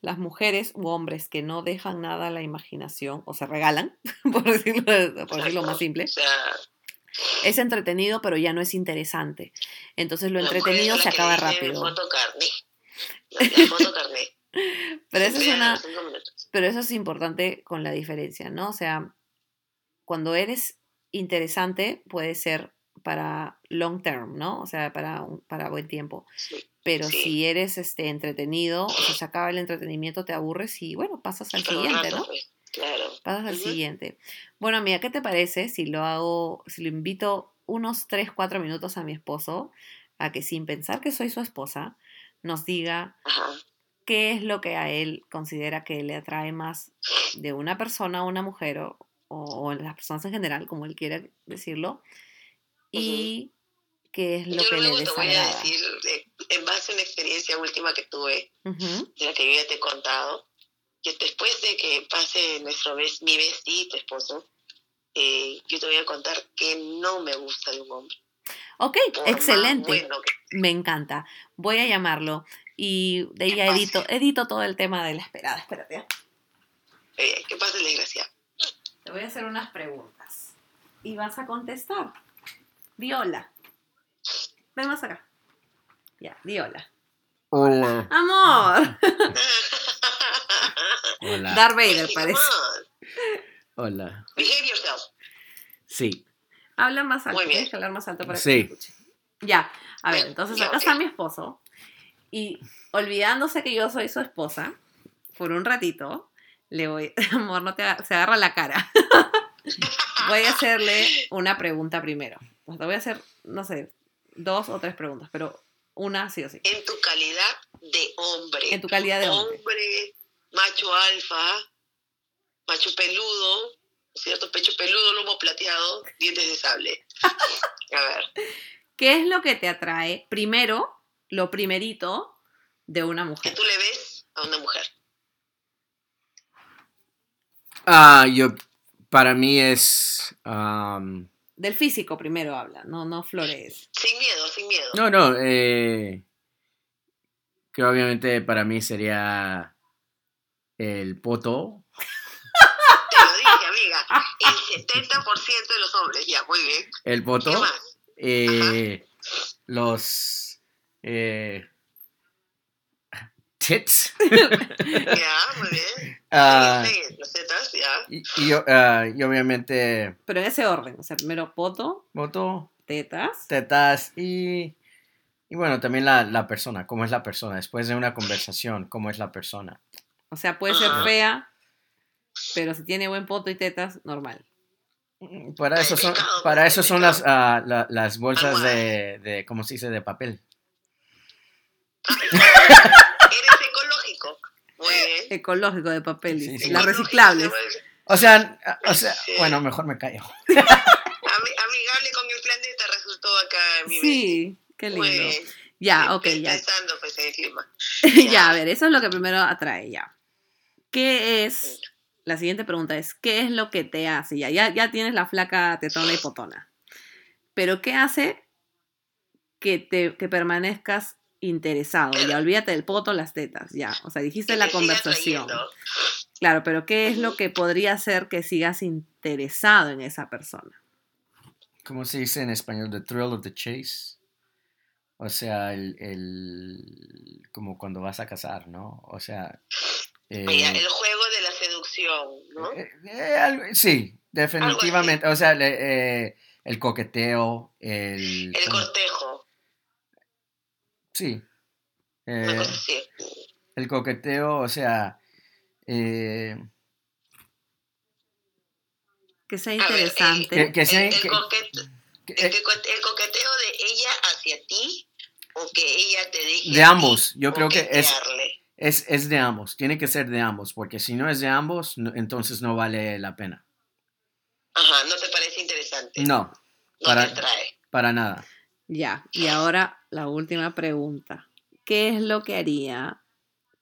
las mujeres u hombres que no dejan nada a la imaginación o se regalan, por decirlo, por decirlo más simple, es entretenido, pero ya no es interesante. Entonces lo la entretenido se acaba rápido. Foto carne. La, la foto carne. Pero eso es una. Pero eso es importante con la diferencia, ¿no? O sea, cuando eres interesante puede ser para long term, ¿no? O sea, para, un- para buen tiempo. Sí. Pero Sí. si eres este, entretenido, o sea, se acaba el entretenimiento, te aburres y bueno, pasas al Pero siguiente, rato, ¿no? pues, Claro. Pasas al siguiente. Bueno, amiga, ¿qué te parece si lo hago, si lo invito unos 3, 4 minutos a mi esposo a que sin pensar que soy su esposa, nos diga Ajá. qué es lo que a él considera que le atrae más de una persona a una mujer o, o, o las personas en general, como él quiera decirlo, y qué es lo Yo que le luego te voy a desagrada. decir, eh, en base a una experiencia última que tuve, Ujú, de la que yo ya te he contado, que después de que pase nuestro bes mi bestie, tu esposo, eh, yo te voy a contar que no me gusta de un hombre. Ok, Por excelente. bueno que- Me encanta. Voy a llamarlo y de pase. edito, edito todo el tema de la esperada. Espérate. ¿eh? eh, que pase la desgracia. Te voy a hacer unas preguntas y vas a contestar. Di hola. Ven más acá. Ya, di hola. Hola. ¡Amor! Hola. Darth Vader parece. Hola. Behave yourself. Sí. Habla más alto. Muy bien. Tienes que hablar más alto para que se escuche. Ya, a ver, entonces acá está mi esposo. Y olvidándose que yo soy su esposa, por un ratito, le voy. Amor, no te se agarra la cara. voy a hacerle una pregunta primero. O sea, te voy a hacer, no sé, dos o tres preguntas, pero una sí o sí. En tu calidad de hombre. En tu calidad de hombre. Hombre, macho alfa, macho peludo, ¿no es ¿cierto? Pecho peludo, lomo plateado, dientes de sable. A ver, ¿Qué es lo que te atrae primero, lo primerito, de una que mujer? tú le ves a una mujer. Ah, yo, para mí es... Del físico primero habla, no, no flores. Sin miedo, sin miedo. no, no, eh, que obviamente para mí sería el poto. Te lo dije, amiga. El 70% de los hombres, ya, muy bien. El ¿Qué poto. más? eh, los... eh, tits. Ya, muy bien. Ah, Sí, sí, los tetas, ya. y, y yo- ah, y obviamente Pero en ese orden, o sea, primero poto, poto, tetas. tetas y... Y bueno, también la, la persona, cómo es la persona, después de una conversación, cómo es la persona. O sea, puede ser Ajá. fea, pero si tiene buen poto y tetas, normal. Para eso son, para eso son las, ah, la- las bolsas de, de, ¿cómo se dice? De papel. Ecológico. Muy bien. Ecológico de papel, Sí. Las reciclables. O sea, o sea, Sí. bueno, mejor me callo. Ami- amigable con el planeta resultó acá mi Sí, qué lindo. Ya, ok, ya. Pensando pues en el clima. ya, a ver, eso es lo que primero atrae, ya. ¿Qué es? La siguiente pregunta es, ¿qué es lo que te hace? Ya, ya, ya tienes la flaca tetona y potona. Pero ¿qué hace que, te, que permanezcas interesado? Ya, olvídate del poto, las tetas, ya. O sea, dijiste la conversación. Claro, pero ¿qué es lo que podría hacer que sigas interesado en esa persona? ¿Cómo se dice en español? The thrill of the chase. O sea, el, el- como cuando vas a cazar, ¿no? O sea... eh, Mira, el juego de la seducción, ¿no? eh, eh, algo- sí, definitivamente. O sea, le- eh, el coqueteo, el... El cortejo, Sí. una Eh, cosa así. el coqueteo, o sea... eh, Que sea ver, eh, interesante. que, que sea- el, el que- coquete- que- el coquete- el coqueteo de ella hacia ti o que ella te deje De ambos, yo creo que es- es, es de ambos, tiene que ser de ambos, porque si no es de ambos, no- entonces no vale la pena. Ajá, no te parece interesante. No, No para- te atrae. para nada. Ya, y ahora la última pregunta. ¿Qué es lo que haría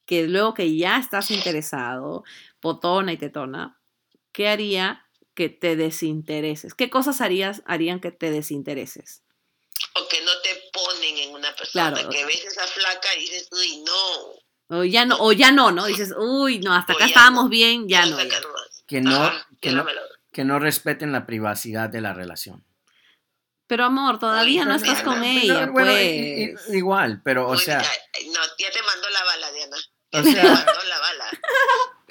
que luego que ya estás interesado, potona y tetona, qué haría que te desintereses? ¿Qué cosas harías, harían que te desintereses? O que no te ponen en una persona. Claro. Que ves esa flaca y dices, uy, no. O ya no, o ya no, ¿no? Dices, uy, no, hasta O acá estábamos no. bien, ya no. ya". sacar más. Que no, Ajá, que no, que no respeten la privacidad de la relación. Pero amor, todavía no estás con no, ella, No, bueno, i- i- pues. igual, pero o sea, ya- no, ya te mandó la bala, Diana. O Ya te sea- mandó la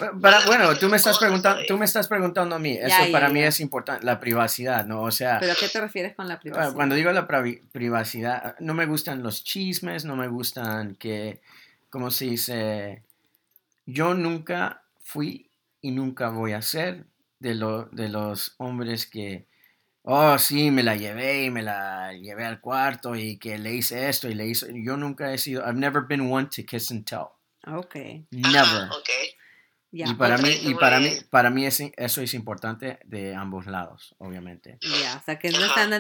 bala. para, bueno, tú me estás preguntando, tú me estás preguntando a mí, eso Ya, ya, para mí es importante, la privacidad, ¿no? O sea, ¿Pero a qué te refieres con la privacidad? Cuando digo la privacidad, no me gustan los chismes, no me gustan que, ¿cómo se dice? Yo nunca fui y nunca voy a ser de, lo, de los hombres que, oh, sí, me la llevé y me la llevé al cuarto y que le hice esto y le hice... Yo nunca he sido, I've never been one to kiss and tell. Ok, Never. Ajá, ok. ya. y para mí, y para mí, para mí es- eso es importante de ambos lados, obviamente. Ya, o sea, que no están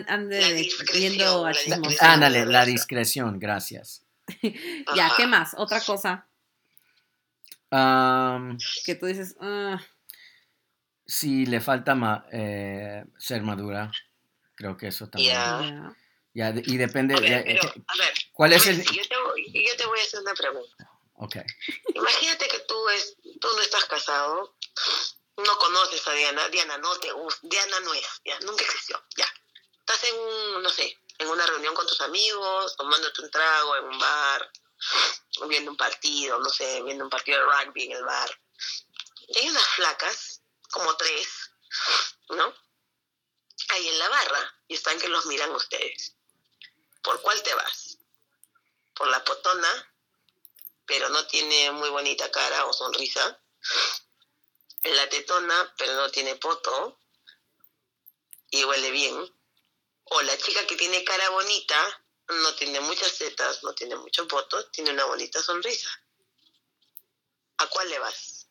viendo a. Ándale, la discreción, gracias. Ya, Ajá. ¿qué más? Otra cosa Am, que tú dices, "Ah, si le falta ma- eh, ser madura, creo que eso también. Ya. ya. Y depende. A ver, de- pero, eh, a ver, ¿Cuál es el.? Yo te, voy, yo te voy a hacer una pregunta. Ok. Imagínate que tú, es, tú no estás casado, no conoces a Diana, Diana no te gusta, Diana no es, ya, nunca existió, ya. Estás en, un, no sé, en una reunión con tus amigos, tomándote un trago en un bar, viendo un partido, no sé, viendo un partido de rugby en el bar. Y hay unas flacas, como tres, ¿no? Ahí en la barra, y están que los miran ustedes. ¿Por cuál te vas? ¿Por la potona? pero no tiene muy bonita cara o sonrisa. La tetona, pero no tiene poto y huele bien. O la chica que tiene cara bonita, no tiene muchas tetas, no tiene mucho poto, tiene una bonita sonrisa. ¿A cuál le vas?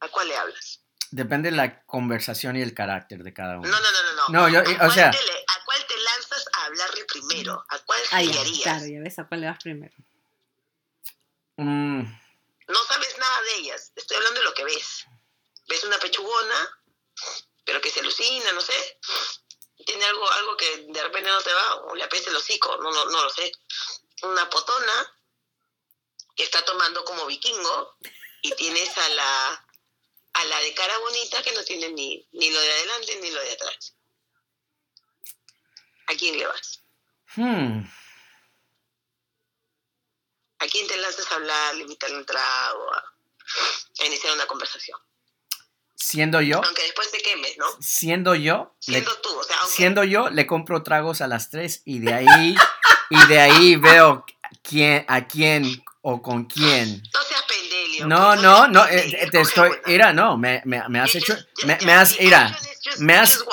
¿A cuál le hablas? Depende de la conversación y el carácter de cada No, uno. no, no, no. no. No, yo- ¿A o sea- te le- ¿A cuál te lanzas a hablarle primero? ¿A cuál gillarías? claro, ya ves a cuál le vas primero. Mm, No sabes nada de ellas. Estoy hablando de lo que ves. Ves una pechugona, pero que se alucina, no sé. Tiene algo, algo que de repente no te va, o le apetece el hocico, no, no, no lo sé. Una potona que está tomando como vikingo y tienes a la a la de cara bonita que no tiene ni, ni lo de adelante ni lo de atrás. ¿A quién le vas? hmm, ¿A quién te lanzas a hablar, a invitarle un trago, a, a iniciar una conversación? Siendo yo, Aunque después te quemes, ¿no? siendo yo, le, Siendo tú, o sea, aunque siendo yo, le compro tragos a las tres y de ahí, y de ahí veo quién, a quién o con quién. no seas No, no, no, eh, te estoy, mira, no, me, me, me has hecho, me, me has, me has-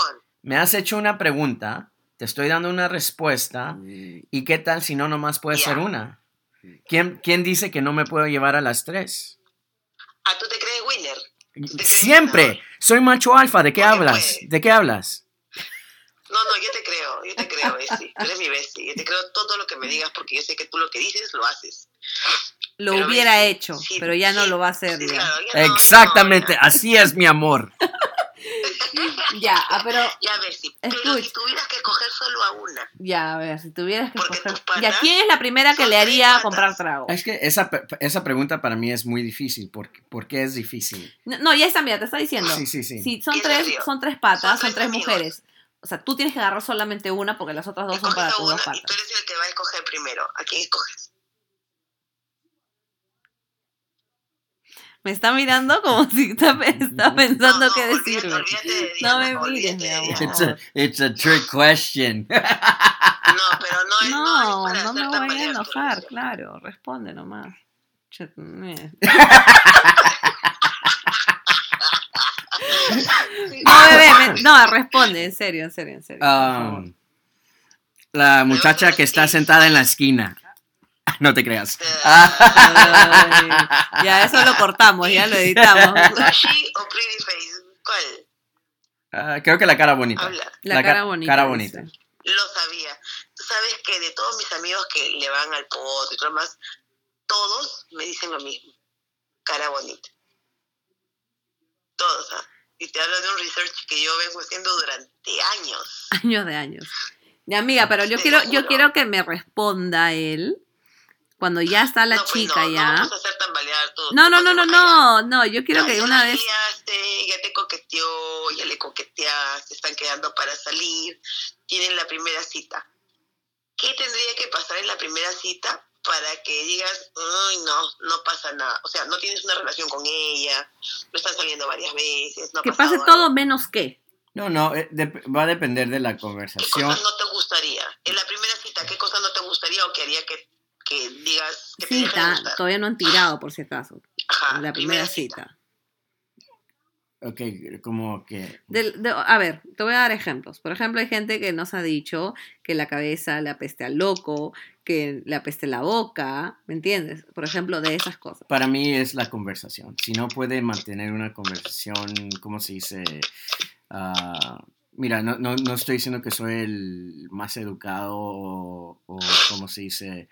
me has hecho una pregunta, te estoy dando una respuesta, ¿y qué tal si no nomás puede ser una? ¿Quién, ¿Quién dice que no me puedo llevar a las tres? Ah, ¿tú te crees winner? Siempre, soy macho alfa, ¿de qué Porque hablas? puede. ¿De qué hablas? No, no, yo te creo, yo te creo, Bessie. Tú eres mi Bessie. Yo te creo todo lo que me digas porque yo sé que tú lo que dices lo haces. Lo Pero hubiera ves, hecho, sí, pero ya no lo va a hacer. sí, ya. claro, ya no, ya no, Exactamente, así es mi amor. Ya, ah, pero Ya ves, si, pero si tuvieras que coger solo a una. Ya, a ver, si tuvieras que Porque tus patas Ya, ¿quién es la primera que le haría patas. comprar trago? Es que esa, pe- esa pregunta para mí es muy difícil. ¿Por, qué- por qué es difícil? No, no, ya está, mira, te está diciendo. Sí, sí, sí. Si son tres, son tres patas, Son son tres amigos. mujeres. O sea, tú tienes que agarrar solamente una porque las otras dos son para a tus dos y tú patas. eres el que va a escoger primero. ¿A quién escoges? Me está mirando como si está, está pensando No, no, qué decirme. de No me mires, mi de amor. It's a, it's a trick question. No, pero no es, no, No, es no me voy a enojar, claro. Responde nomás. No, bebé, me- no, responde, en serio, en serio, en serio. Um, la muchacha que está sentada en la esquina. No te creas. Ay, ya, eso lo cortamos, ya lo editamos. ¿Sashi o Pretty Face? ¿Cuál? Ah, creo que la cara bonita. Habla. La, La cara ca- bonita. cara bonita. Lo sabía. Tú sabes que de todos mis amigos que le van al pot y todo lo más, todos me dicen lo mismo. Cara bonita. Todos, ¿ah? Y te hablo de un research que yo vengo haciendo durante años. Años de años. Ya, amiga, pero yo Te quiero, yo quiero que me responda él cuando ya está la No, pues chica no, ya. No vamos a hacer tambalear todo. No, no, no, no, no, no, yo quiero que una vez... ya te coqueteó, ya le coqueteaste, están quedando para salir, tienen la primera cita. ¿Qué tendría que pasar en la primera cita para que digas, ay, no, no pasa nada? O sea, no tienes una relación con ella, no están saliendo varias veces, no Que pase algo. todo menos que. No, no, eh, va a depender de la ¿Qué conversación. cosas no te gustaría? En la primera cita, ¿qué cosa no te gustaría o que haría que, que digas que Cita, todavía no han tirado por si acaso. Ajá, La primera cita. Ok, como que... De- a ver, te voy a dar ejemplos. Por ejemplo, hay gente que nos ha dicho que la cabeza le apeste al loco, que le apeste la boca, ¿me entiendes? Por ejemplo, de esas cosas. Para mí es la conversación. Si no puede mantener una conversación, ¿cómo se dice? Ah, mira, no, no, no estoy diciendo que soy el más educado o, o ¿cómo se dice?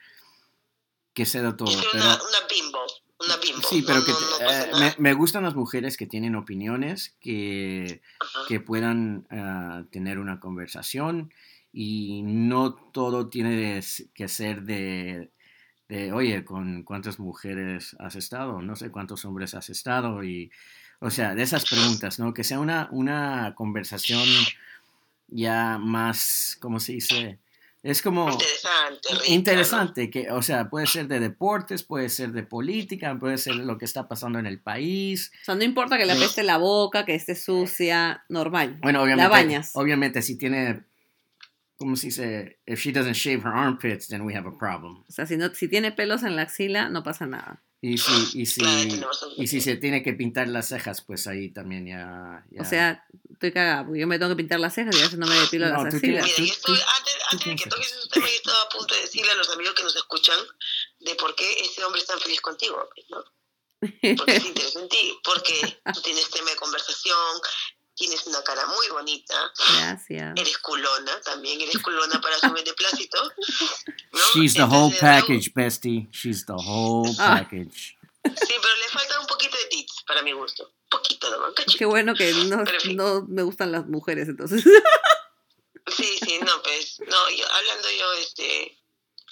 Que de todo, pero... una, una bimbo, una bimbo. Sí, pero No, que no, no pasa eh, me, me gustan las mujeres que tienen opiniones, que, que puedan ah, tener una conversación y no todo tiene que ser de, de, oye, ¿con cuántas mujeres has estado? No sé cuántos hombres has estado y, o sea, de esas preguntas, ¿no? Que sea una, una conversación ya más, ¿cómo se dice? Es como... Interesante, rica, Interesante, que, o sea, puede ser de deportes, puede ser de política, puede ser lo que está pasando en el país. O sea, no importa que le apeste la boca, que esté sucia, normal. Bueno, obviamente, bañas. obviamente si tiene, ¿cómo se dice? If she doesn't shave her armpits, then we have a problem. O sea, si, no, si tiene pelos en la axila, no pasa nada. Y si, y si, Claro, y si se tiene que pintar las cejas, pues ahí también ya... ya- O sea, estoy cagada, porque yo me tengo que pintar las cejas y a veces no me depilo No, las axilas. Mira, yo estoy, antes, antes de que toques ese tema, yo estaba a punto de decirle a los amigos que nos escuchan de por qué ese hombre es tan feliz contigo, ¿no? Porque se interesa en ti, porque tú tienes tema de conversación, tienes una cara muy bonita, Gracias. eres culona, también eres culona para su beneplácito, ¿no? She's the whole Entonces, package, bestie. She's the whole Ah. package. Sí, pero le falta un poquito de tits, para mi gusto. Un poquito un cachito. Qué bueno que no, Pero no me gustan las mujeres, entonces. Sí, sí, no, pues, no, yo, hablando yo, este,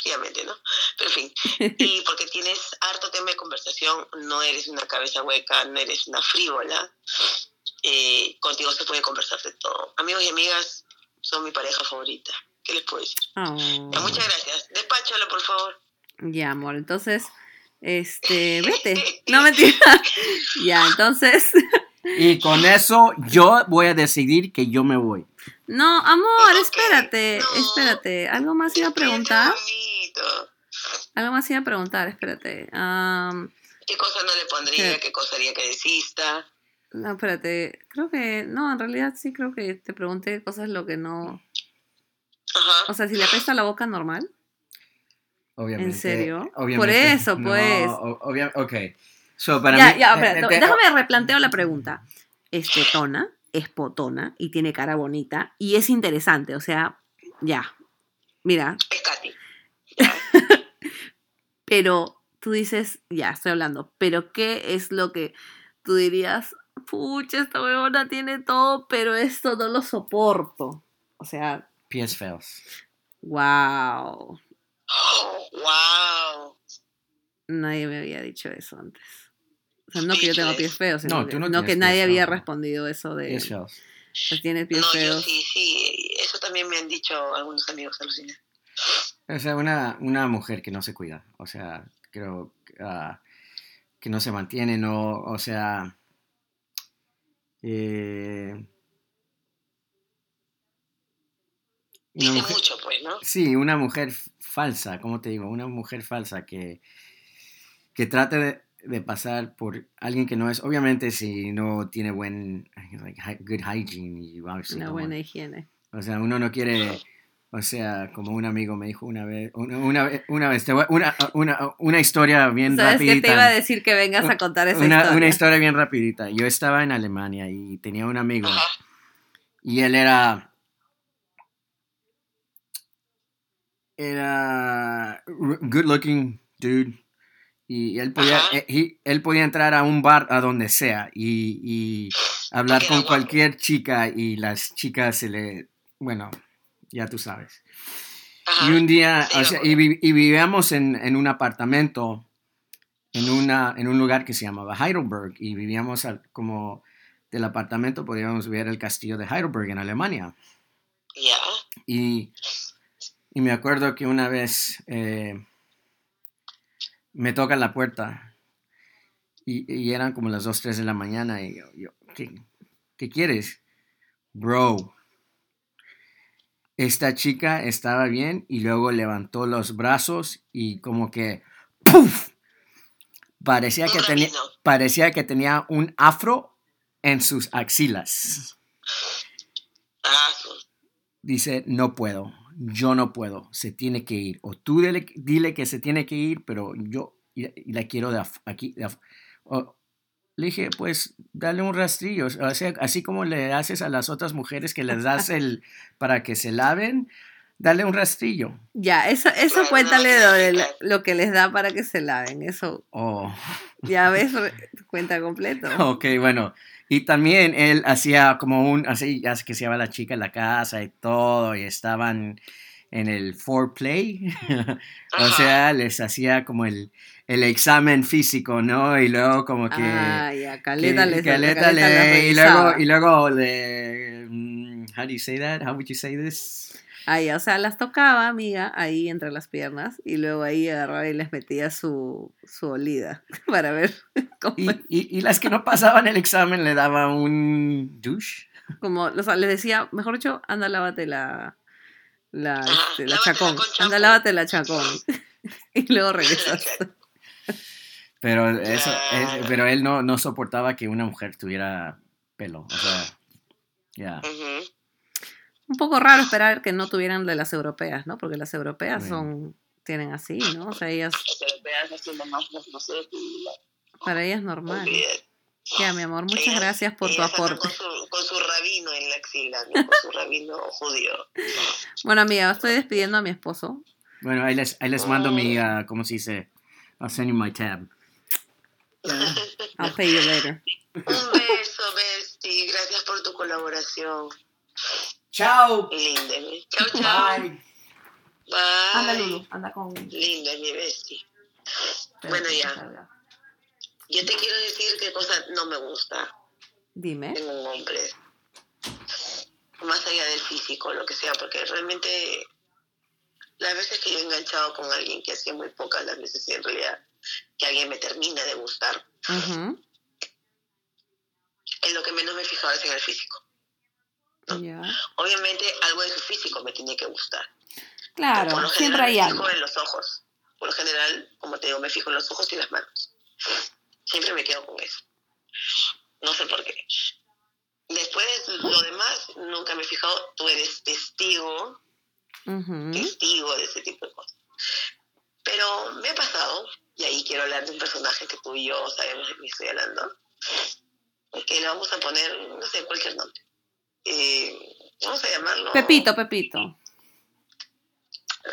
fríamente, ¿no? Pero en fin, y porque tienes harto tema de conversación, no eres una cabeza hueca, no eres una frívola, eh, contigo se puede conversar de todo. Amigos y amigas, son mi pareja favorita. ¿Qué les puedo decir? Oh. Ya, muchas gracias. Despáchalo, por favor. Ya, amor, entonces, este, vete. No mentira. ya, entonces. Y con eso yo voy a decidir que yo me voy. No, amor, Ok, espérate, no. espérate. ¿Algo más iba a preguntar? Algo más iba a preguntar, espérate. Am, ¿Qué cosa no le pondría? Sí. ¿Qué cosa haría que desista? No, espérate. Creo que, no, en realidad sí creo que te pregunté cosas lo que no. Ajá. O sea, si le apesta la boca normal. Obviamente. ¿En serio? obviamente. Por eso, No, pues. o- obvia- ok. So, para ya, mí, ya, eh, espérate, eh, déjame replanteo la pregunta. Es tetona, es potona y tiene cara bonita y es interesante, o sea, ya. Mira, Es Katy. pero tú dices, ya, estoy hablando, pero ¿qué es lo que tú dirías? Pucha, esta huevona tiene todo, pero esto no lo soporto. O sea, Pies feos. wow. Oh, wow. Nadie me había dicho eso antes. O sea, no que yo tengo pies feos, sino No, que, tú no no que nadie había feos. respondido eso de Pies feos. pues tienes pies No, yo feos. sí, sí. Eso también me han dicho algunos amigos alucina. O sea, una, una mujer que no se cuida. O sea, creo ah, que no se mantiene, no, o sea. Eh, una Dice mujer- mucho, pues, ¿no? Sí, una mujer falsa, ¿cómo te digo? Una mujer falsa que, que trate de, de pasar por alguien que no es, obviamente si no tiene buen, like, good hygiene y Una buena higiene. o sea, uno no quiere, o sea, como un amigo me dijo una vez, una, una vez, una vez, una, una, una historia bien ¿Sabes qué rapidita. te iba a decir que vengas a contar esa una, historia? una historia bien rapidita. Yo estaba en Alemania y tenía un amigo Ajá. y él era era good looking dude y él podía eh, he- él podía entrar a un bar a donde sea y, y hablar con cualquier chica y las chicas se le bueno ya tú sabes Ajá. y un día, Sí, o sea, y, vi- y vivíamos en, en un apartamento en, una, en un lugar que se llamaba Heidelberg y vivíamos al- como del apartamento podíamos ver el castillo de Heidelberg en Alemania. Y, y me acuerdo que una vez eh, me tocan la puerta y, y eran como las 2, 3 de la mañana y yo, yo, ¿qué, qué quieres? Bro, esta chica estaba bien y luego levantó los brazos y como que ¡puf! Parecía que, tenía, parecía que tenía un afro en sus axilas. Ah, Dice, no puedo, yo no puedo, se tiene que ir. O tú dile, dile que se tiene que ir, pero yo y- la quiero de aquí. de af- O- le dije, pues dale un rastrillo, o sea, así como le haces a las otras mujeres que les das el para que se laven, dale un rastrillo. Ya, eso, eso cuéntale lo, lo que les da para que se laven. Eso, Oh, ya ves, cuenta completo. ok, bueno. Y también él hacía como un, así, ya que se iba la chica a la casa y todo, y estaban en el foreplay. o sea, les hacía como el, el examen físico, ¿no? Y luego como que... ah, ya, Caleta que- les Caleta Caleta le- y luego, y luego le... mm, How do you say that? How would you say this? Ah, ya, o sea, las tocaba, amiga, ahí entre las piernas, y luego ahí agarraba y les metía su, su olida para ver cómo, Y, y, y las que no pasaban el examen le daba un douche. como, o sea, les decía, mejor dicho, anda, lávate la, la, Ajá, este, la lávatela chacón, con anda, lávate la chacón, y luego regresas. Pero, eso, es- pero él no, no soportaba que una mujer tuviera pelo. O sea, ya. Un poco raro esperar que no tuvieran de las europeas, ¿no? Porque las europeas Bueno. son, tienen así, ¿no? O sea, ellas, nomás, no no sé, la- para ellas es normal. olvídate. Ya, mi amor, muchas Ellas- gracias por tu aporte. Con su, con su rabino en la axila, ¿no? con su rabino judío. Bueno, amiga, estoy despidiendo a mi esposo. Bueno, ahí les, ahí les mando mi, ah, ¿cómo se dice? I'll send you my tab. I'll pay you later. Un beso, Besti. Gracias por tu colaboración. Chao. Linda. ¿eh? Chao, chao. Bye. Bye. Anda, Lulu, anda con... Linda, mi Besti. Bueno, ya. Yo te quiero decir qué cosa no me gusta Dime. en un hombre. Más allá del físico, lo que sea, porque realmente las veces que yo he enganchado con alguien, que hacía muy pocas las veces en realidad, que alguien me termina de gustar, en lo que menos me he fijado es en el físico. Ya. Obviamente algo de su físico me tiene que gustar. Claro, Por lo siempre hay me fijo en los ojos. Por lo general, como te digo, me fijo en los ojos y las manos. Siempre me quedo con eso. No sé por qué. Después, lo demás, nunca me he fijado. Tú eres testigo, testigo de ese tipo de cosas. Pero me ha pasado, y ahí quiero hablar de un personaje que tú y yo sabemos de qué estoy hablando, que le vamos a poner, no sé, cualquier nombre. Eh, vamos a llamarlo... Pepito, Pepito.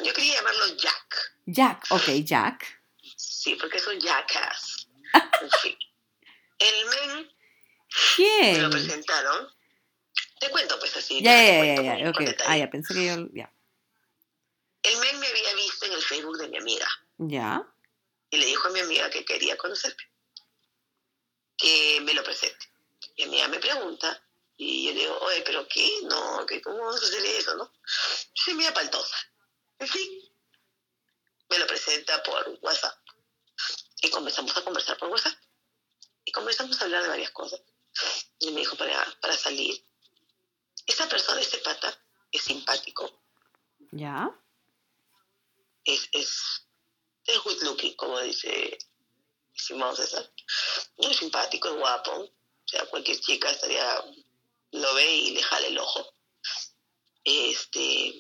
Yo quería llamarlo Jack. Jack, ok, Jack. Sí, porque es un jackass. En fin. El men Me lo ¿Quién? presentaron. Te cuento, pues así. Ya, ya, ya, ya, con ok. detalle. Ah, ya, pensé que yo, ya. El men me había visto en el Facebook de mi amiga Ya, y le dijo a mi amiga que quería conocerme, que me lo presente. Mi amiga me pregunta y yo le digo, oye, ¿pero qué? No, que ¿cómo vamos a hacer eso, no? Soy media paltosa. En fin, me lo presenta por WhatsApp y comenzamos a conversar por WhatsApp y comenzamos a hablar de varias cosas. Y me dijo para, para salir, esta persona, este pata, es simpático, ya. es, es, es good looking, como dice Simón César. Es simpático, es guapo. O sea, cualquier chica estaría, lo ve y le jala el ojo. Este,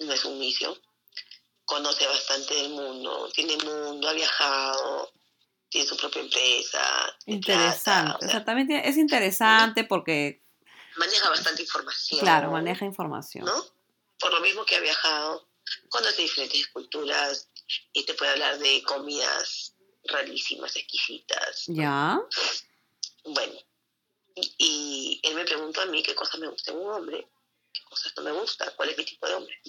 no es un vicio. Conoce bastante del mundo, tiene mundo, ha viajado, tiene su propia empresa. Interesante. o O sea, también tiene- es interesante porque, maneja bastante información. claro, maneja información. ¿no? Por lo mismo que ha viajado, conoce diferentes culturas y te puede hablar de comidas rarísimas, exquisitas. Ya, Bueno, y, y él me preguntó a mí qué cosas me gusta en un hombre, qué cosas no me gusta, cuál es mi tipo de hombre.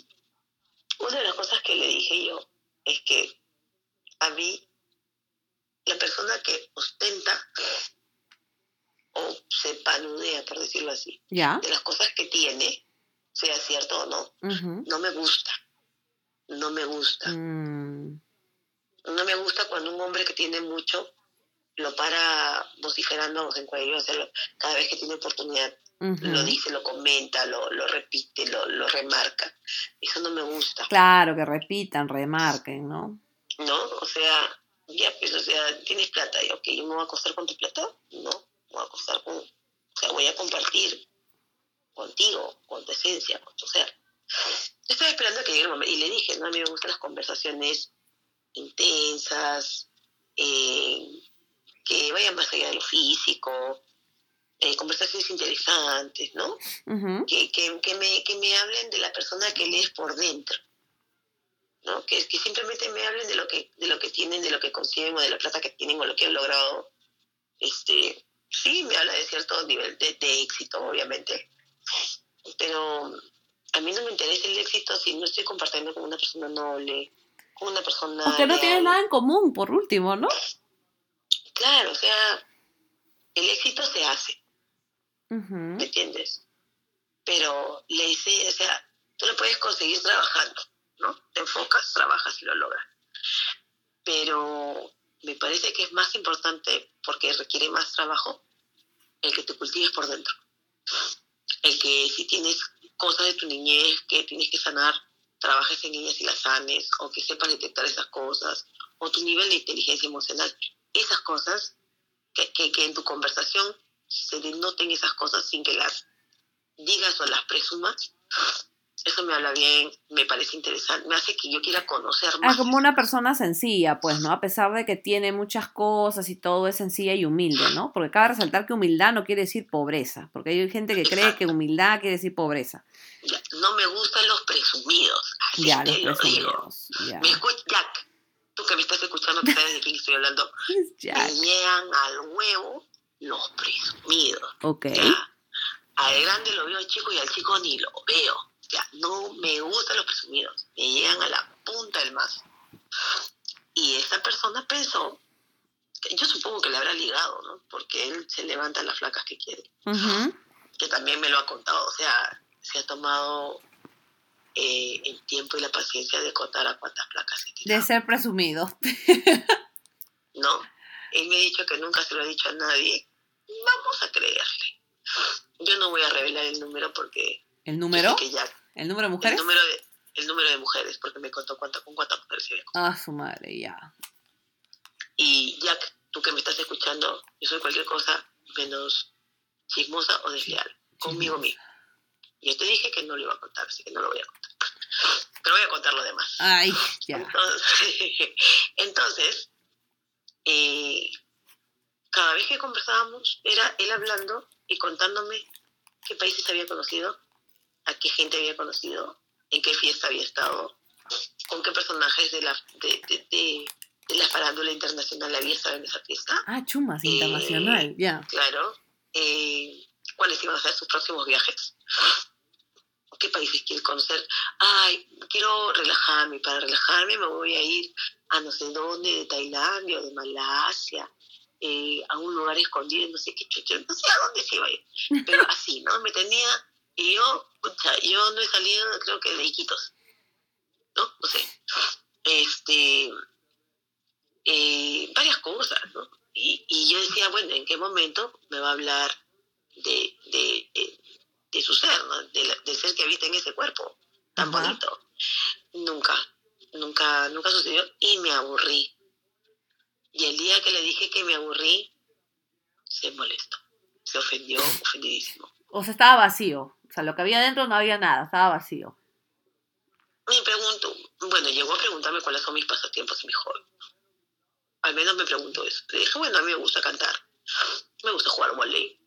Una de las cosas que le dije yo es que a mí, la persona que ostenta o se panudea, por decirlo así, ya. de las cosas que tiene, sea cierto o no, no me gusta. No me gusta. Mm, No me gusta cuando un hombre que tiene mucho lo para vociferando en cuello, o sea, cada vez que tiene oportunidad lo dice, lo comenta, lo, lo repite, lo, lo remarca. Eso no me gusta, Claro, que repitan, remarquen, ¿no? ¿no? O sea, ya, pues, o sea, tienes plata, y ok, ¿yo me voy a acostar con tu plata? No, me voy a acostar con, o sea, voy a compartir contigo, con tu esencia, con tu ser. Estaba esperando a que llegue el momento, y le dije, no, a mí me gustan las conversaciones intensas, eh, que vayan más allá de lo físico, eh, conversaciones interesantes, ¿no? Que, que, que me, que me hablen de la persona que él es por dentro. ¿no? Que, que simplemente me hablen de lo que, de lo que tienen, de lo que consiguen o de la plata que tienen o lo que han logrado. Este, sí, me habla de cierto nivel de, de éxito, obviamente. Pero a mí no me interesa el éxito si no estoy compartiendo con una persona noble, con una persona... Porque no tienes nada en común, por último, ¿no? Claro, o sea, el éxito se hace. Ujú. ¿me entiendes? Pero le hice, o sea, tú lo puedes conseguir trabajando, ¿no? Te enfocas, trabajas y lo logras. Pero me parece que es más importante, porque requiere más trabajo, el que te cultives por dentro. El que si tienes cosas de tu niñez que tienes que sanar, trabajes en ellas y las sanes, o que sepas detectar esas cosas, o tu nivel de inteligencia emocional. Esas cosas, que, que, que en tu conversación se denoten esas cosas sin que las digas o las presumas, eso me habla bien, me parece interesante, me hace que yo quiera conocer Ah, más. como una persona sencilla, pues, ¿no? A pesar de que tiene muchas cosas y todo es sencilla y humilde, ¿no? Porque cabe resaltar que humildad no quiere decir pobreza, porque hay gente que cree que humildad quiere decir pobreza. Ya, no me gustan los presumidos, así Ya, te los lo digo. presumidos. Ya. Me escucha, Jack, tú que me estás escuchando, que sabes de quién estoy hablando, me al huevo los presumidos. Ok. Ya. Al grande lo veo al chico y al chico ni lo veo. Ya, no me gustan los presumidos. Me llegan a la punta del mazo. Y esta persona pensó, yo supongo que le habrá ligado, ¿no? Porque él se levanta las flacas que quiere. Que también me lo ha contado. O sea, se ha tomado eh, el tiempo y la paciencia de contar a cuántas flacas se De tirado, ser presumido. ¿no? Él me ha dicho que nunca se lo ha dicho a nadie. Vamos a creerle. Yo no voy a revelar el número porque ¿El número? sé que ya ¿El número de el mujeres? número de el número de mujeres porque me contó cuánta, con cuántas mujeres se. Ah, su madre, ya. y Jack tú que me estás escuchando yo soy cualquier cosa menos chismosa o desleal conmigo mismo yo te dije que no lo iba a contar así que no lo voy a contar pero voy a contar lo demás Ay, ya. entonces, entonces eh, cada vez que conversábamos era él hablando y contándome qué países había conocido a qué gente había conocido en qué fiesta había estado con qué personajes de, la, de, de, de- de la farándula internacional había estado en esa fiesta. Ah, chumas, Eh, internacional, ya. Claro. Eh, ¿Cuáles iban a ser sus próximos viajes? ¿Qué países quiere conocer? Ay, quiero relajarme. Para relajarme me voy a ir a no sé dónde, de Tailandia o de Malasia, eh, a un lugar escondido, no sé qué chucho, no sé a dónde se iba a ir. Pero así, ¿no? Me tenía, y yo, pucha, yo no he salido, creo que de Iquitos, ¿no? No sé. Este, eh, varias cosas, ¿no? Y, y yo decía, bueno, ¿en qué momento me va a hablar de, de, de, de su ser, ¿no? De del ser que habita en ese cuerpo tan Ajá. bonito? Nunca, nunca, nunca sucedió y me aburrí. Y el día que le dije que me aburrí, se molestó, se ofendió, ofendidísimo. O sea, estaba vacío. O sea, lo que había dentro no había nada, estaba vacío. Me pregunto, bueno, llegó a preguntarme cuáles son mis pasatiempos y mis hobbies. Al menos me preguntó eso. Le dije, bueno, a mí me gusta cantar, me gusta jugar volei,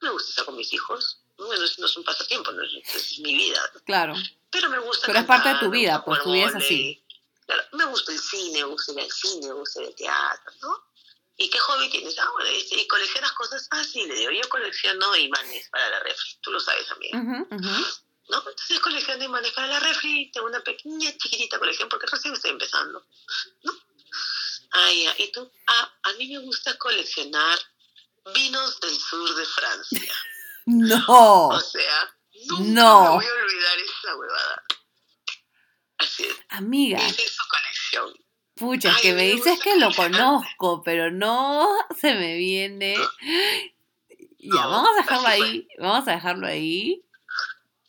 me gusta estar con mis hijos. Bueno, no es un pasatiempo, no es, es mi vida. Claro. Pero me gusta Pero es parte de tu vida, pues, tu vida es así. Claro, me gusta el cine, me gusta ir al cine, me gusta ir al teatro, ¿no? ¿Y qué hobby tienes? Ah, bueno, dice, ¿y coleccionas cosas? Ah, sí, le digo, yo colecciono imanes para la refri, tú lo sabes. Ujú, ujú. ¿no? Entonces colección de imanes para la refri, tengo una pequeña, chiquitita colección porque recién estoy empezando, ¿no? Ah, ya, ¿y tú? Ah, a mí me gusta coleccionar vinos del sur de Francia. No. O sea, nunca No. me voy a olvidar esa huevada. Amiga, esa es su pucha, Ay, que me me dices que lo conozco, pero no se me viene. Ya, No, vamos a dejarlo fue. ahí. Vamos a dejarlo ahí.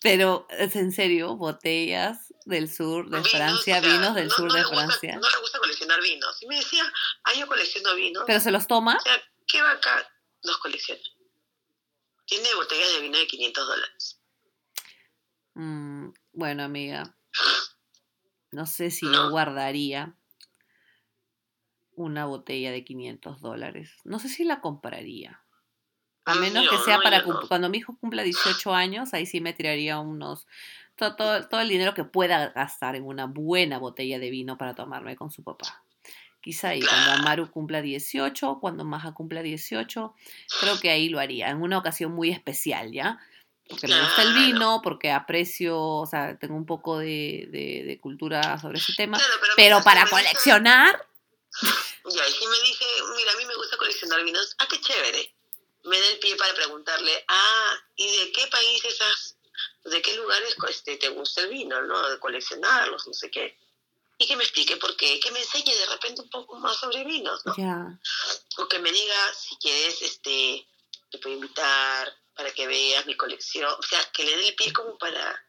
Pero es en serio, botellas del sur de Vinos, Francia, o sea, vinos del no- sur de gusta- Francia. no le gusta coleccionar vinos. Y me decía, ah, yo colecciono vinos. Pero se los toma. O sea, ¿qué bacán los colecciona? Tiene botellas de vino de 500 dólares. Mm, bueno, amiga. No sé si yo guardaría una botella de 500 dólares. No sé si la compraría. A Mm, menos que sea no, para no. cuando mi hijo cumpla 18 años, ahí sí me tiraría unos todo, todo, todo el dinero que pueda gastar en una buena botella de vino para tomarme con su papá. Quizá ahí, cuando. Amaru cumpla 18, cuando Maja cumpla 18, creo que ahí lo haría, en una ocasión muy especial, ¿ya? Porque me gusta el vino, porque aprecio, o sea, tengo un poco de, de- de cultura sobre ese tema, Claro, pero, para coleccionar, Ya, y si me dice, mira, a mí me gusta coleccionar vinos, ah, qué chévere. Me da el pie para preguntarle, ah, ¿y de qué países has, de qué lugares este, te gusta el vino, no? De coleccionarlos, no sé qué. Y que me explique por qué, que me enseñe de repente un poco más sobre vinos, ¿no? ya, O que me diga, si quieres, este, te puedo invitar para que veas mi colección. O sea, que le dé el pie como para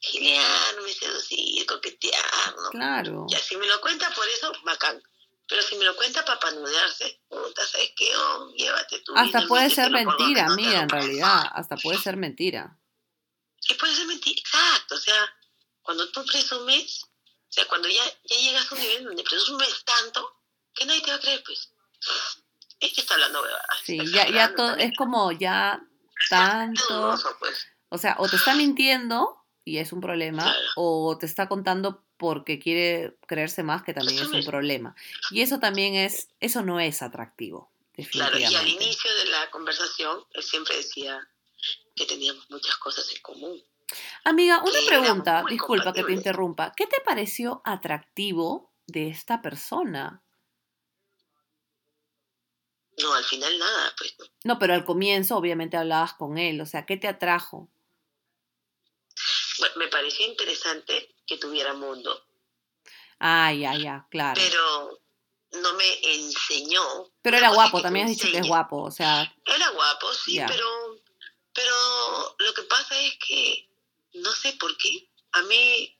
gilearme, seducir, coquetear, ¿no? claro. Ya, si me lo cuenta por eso, bacán. Pero si me lo cuenta para panudearse, puta, ¿sabes qué? Oh, llévate tu Hasta puede ser mentira, no amiga, en realidad, hasta puede ser mentira. Y puede ser mentira, exacto. O sea, cuando tú presumes, o sea, cuando ya, ya llegas a un nivel donde presumes tanto, que nadie te va a creer, pues. Este está hablando huevadas. Sí, está ya, ya todo, es como ya tanto, dudoso, pues. o sea, o te está mintiendo y es un problema, Claro. o te está contando porque quiere creerse más, que también Eso es un problema. Y eso también es, eso no es atractivo, Claro, y al inicio de la conversación, él siempre decía que teníamos muchas cosas en común. Amiga, una pregunta, disculpa que te interrumpa. ¿Qué te pareció atractivo de esta persona? No, al final nada, pues. ¿no? No, pero al comienzo obviamente hablabas con él, o sea, ¿qué te atrajo? Bueno, me pareció interesante que tuviera mundo, Ah, ya, ya, claro. pero no me enseñó. Pero era guapo, también has dicho que es guapo, o sea, Era guapo, sí, Ya. pero, pero lo que pasa es que no sé por qué. A mí,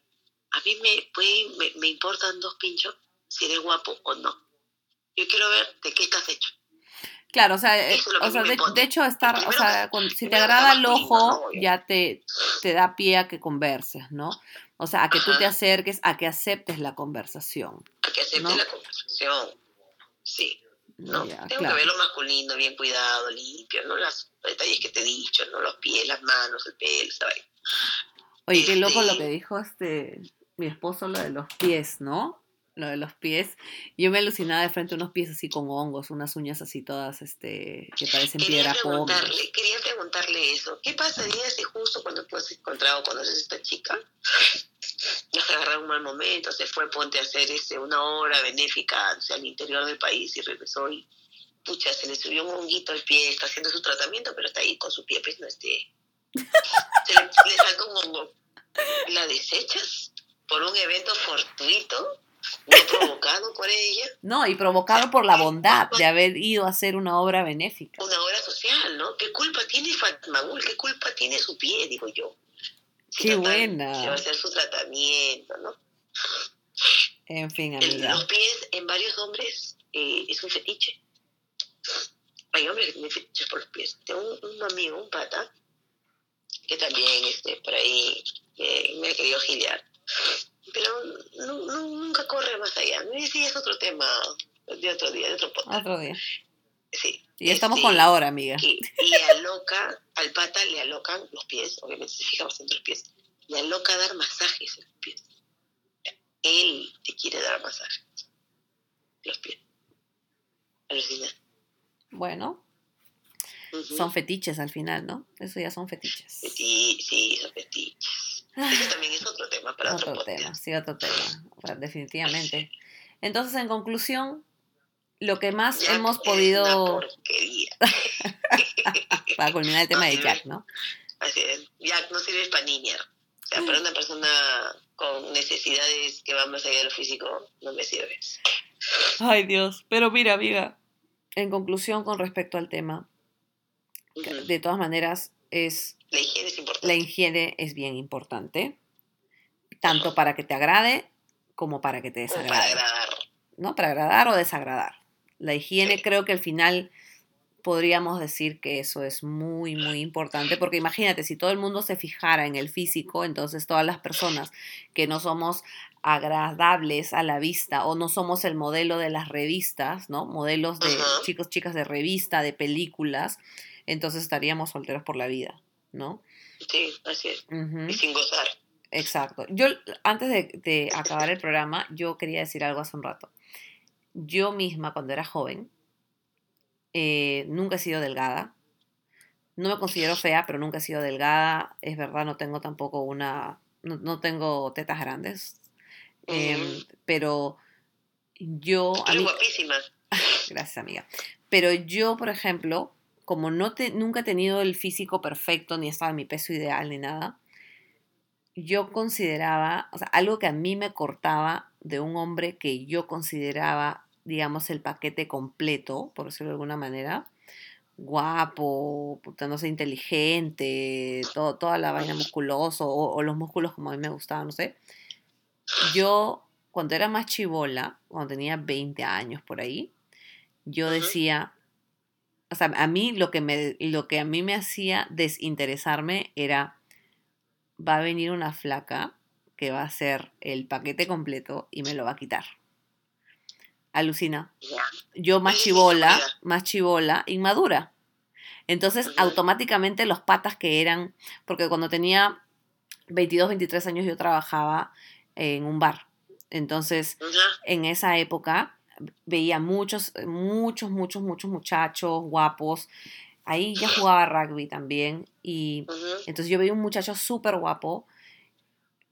a mí me, puede- me, me importan dos pinchos si eres guapo o no. Yo quiero ver de qué estás hecho. Claro, o sea, eh, es lo o sea de, hecho estar, o sea, cuando- si te agrada el ojo, ¿no? ya te, te da pie a que converses, ¿no? O sea, a que tú te acerques, a que aceptes la conversación. A que acepte ¿No? la conversación. Sí, ¿no? Ya, Tengo claro. que verlo masculino, bien cuidado, limpio, ¿no? Los detalles que te he dicho, ¿no? Los pies, las manos, el pelo, ¿sabes? Oye, qué loco lo Este- que dijo este mi esposo, lo de los pies, ¿no? Lo de los pies. Yo me alucinaba de frente a unos pies así con hongos, unas uñas así todas, este, que parecen Quería piedra preguntarle, quería preguntarle eso. ¿Qué pasaría si justo cuando tú has encontrado conoces a esta chica, nos agarraron un mal momento, se fue, ponte a hacer este, una obra benéfica hacia el interior del país y regresó y, pucha, se le subió un honguito al pie, está haciendo su tratamiento, pero está ahí con su pie, pues no esté. Se le, le saltó un hongo. ¿La desechas por un evento fortuito, no provocado por ella? No, y provocado por la bondad de haber ido a hacer una obra benéfica. una obra social, ¿no? ¿Qué culpa tiene Fatmagul? ¿Qué culpa tiene su pie, digo yo? Si Qué buena. Se va a hacer su tratamiento, ¿no? En fin, El- amiga. los pies en varios hombres eh, es un fetiche. Hay hombres que tienen fetiches por los pies. Tengo un, un amigo, un pata, que también este, por ahí eh, me ha querido gilear. Pero nu- nu- nunca corre más allá. No sí, es otro tema de otro día, de otro podcast. Otro día. Sí. Y estamos Este, con la hora, amiga. que le aloca, al pata le alocan los pies, obviamente se fija bastante en los pies, le aloca dar masajes en los pies. Él te quiere dar masajes en los pies. Alucina. Bueno, son fetiches al final, ¿no? Eso ya son fetiches. Sí, sí, son fetiches. Eso también es otro tema para otro, Otro tema, sí, otro tema, o sea, definitivamente. Entonces, en conclusión, lo que más Jack hemos es podido, una porquería. para culminar el tema de Así Jack. ¿no? Así es. Jack no sirve para niñar. O sea, para una persona con necesidades que van más allá de lo físico, no me sirve. Ay, Dios. Pero mira, amiga, en conclusión con respecto al tema, Ujú. de todas maneras, es La higiene es importante. la higiene es bien importante, tanto para que te agrade como para que te como para desagrade. agradar. ¿no? Para agradar o desagradar. La higiene Sí. creo que al final podríamos decir que eso es muy, muy importante, porque imagínate, si todo el mundo se fijara en el físico, entonces todas las personas que no somos agradables a la vista o no somos el modelo de las revistas, ¿no? Modelos de chicos, chicas de revista, de películas, entonces estaríamos solteros por la vida, ¿no? Sí, así es. Y sin gozar. Exacto. Yo, antes de, de acabar el programa, yo quería decir algo hace un rato. Yo misma, cuando era joven, eh, nunca he sido delgada. No me considero fea, pero nunca he sido delgada. Es verdad, no tengo tampoco una... No, no tengo tetas grandes. Em, pero yo... a mí- guapísima. Gracias, amiga. Pero yo, por ejemplo, como no te, nunca he tenido el físico perfecto, ni estaba en mi peso ideal, ni nada, yo consideraba, o sea, algo que a mí me cortaba de un hombre que yo consideraba, digamos, el paquete completo, por decirlo de alguna manera, guapo, puta, no sé, inteligente, todo, toda la vaina musculoso, o, o los músculos como a mí me gustaban, no sé. Yo, cuando era más chivola, cuando tenía 20 años por ahí, yo decía, o sea, a mí lo que, me, lo que a mí me hacía desinteresarme era, va a venir una flaca que va a hacer el paquete completo y me lo va a quitar. Alucina. Yo más chivola, más chivola, inmadura. Entonces, automáticamente los patas que eran, porque cuando tenía 22, 23 años yo trabajaba en un bar. Entonces, en esa época veía muchos, muchos, muchos, muchos muchachos guapos. Ahí ya jugaba rugby también y entonces yo veía un muchacho súper guapo,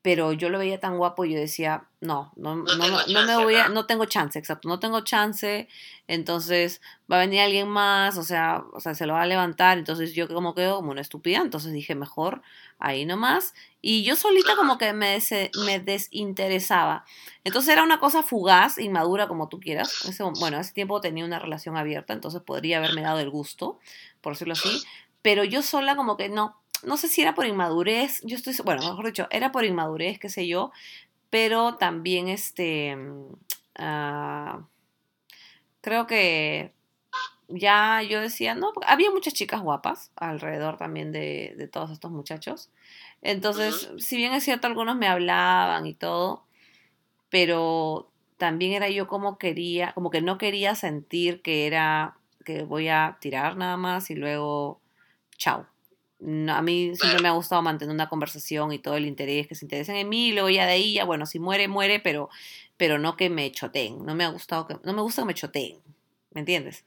pero yo lo veía tan guapo y yo decía, no, no, no, tengo me- no me chance voy a, no tengo chance, exacto, no tengo chance, entonces va a venir alguien más, o sea, o sea, se lo va a levantar, entonces yo como quedo como una estúpida, entonces dije, mejor ahí nomás, y yo solita como que me, dese- me desinteresaba. Entonces era una cosa fugaz, inmadura, como tú quieras. Ese- bueno, ese tiempo tenía una relación abierta, entonces podría haberme dado el gusto, por decirlo así, pero yo sola como que no, no sé si era por inmadurez, yo estoy, bueno, mejor dicho, era por inmadurez, qué sé yo, pero también este, ah, creo que ya yo decía, no, había muchas chicas guapas alrededor también de, de todos estos muchachos. Entonces, si bien es cierto, algunos me hablaban y todo, pero también era yo como quería, como que no quería sentir que era que voy a tirar nada más y luego, chao. No, a mí siempre me ha gustado mantener una conversación y todo el interés, que se interesen en mí, y luego ya de ahí, ya bueno, si muere, muere, pero, pero no que me choteen. No me ha gustado que, no me gusta que me choteen, ¿me entiendes?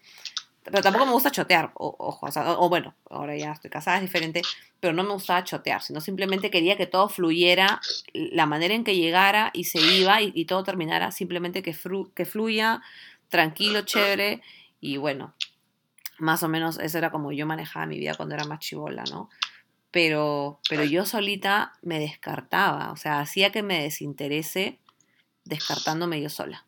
Pero tampoco me gusta chotear, o- ojo, o, sea, o- o bueno, ahora ya estoy casada, es diferente, pero no me gustaba chotear, sino simplemente quería que todo fluyera, la manera en que llegara y se iba y, y todo terminara, simplemente que, flu- que fluya tranquilo, chévere, y bueno, más o menos eso era como yo manejaba mi vida cuando era más chivola, ¿no? Pero, pero yo solita me descartaba, o sea, hacía que me desinterese descartándome yo sola.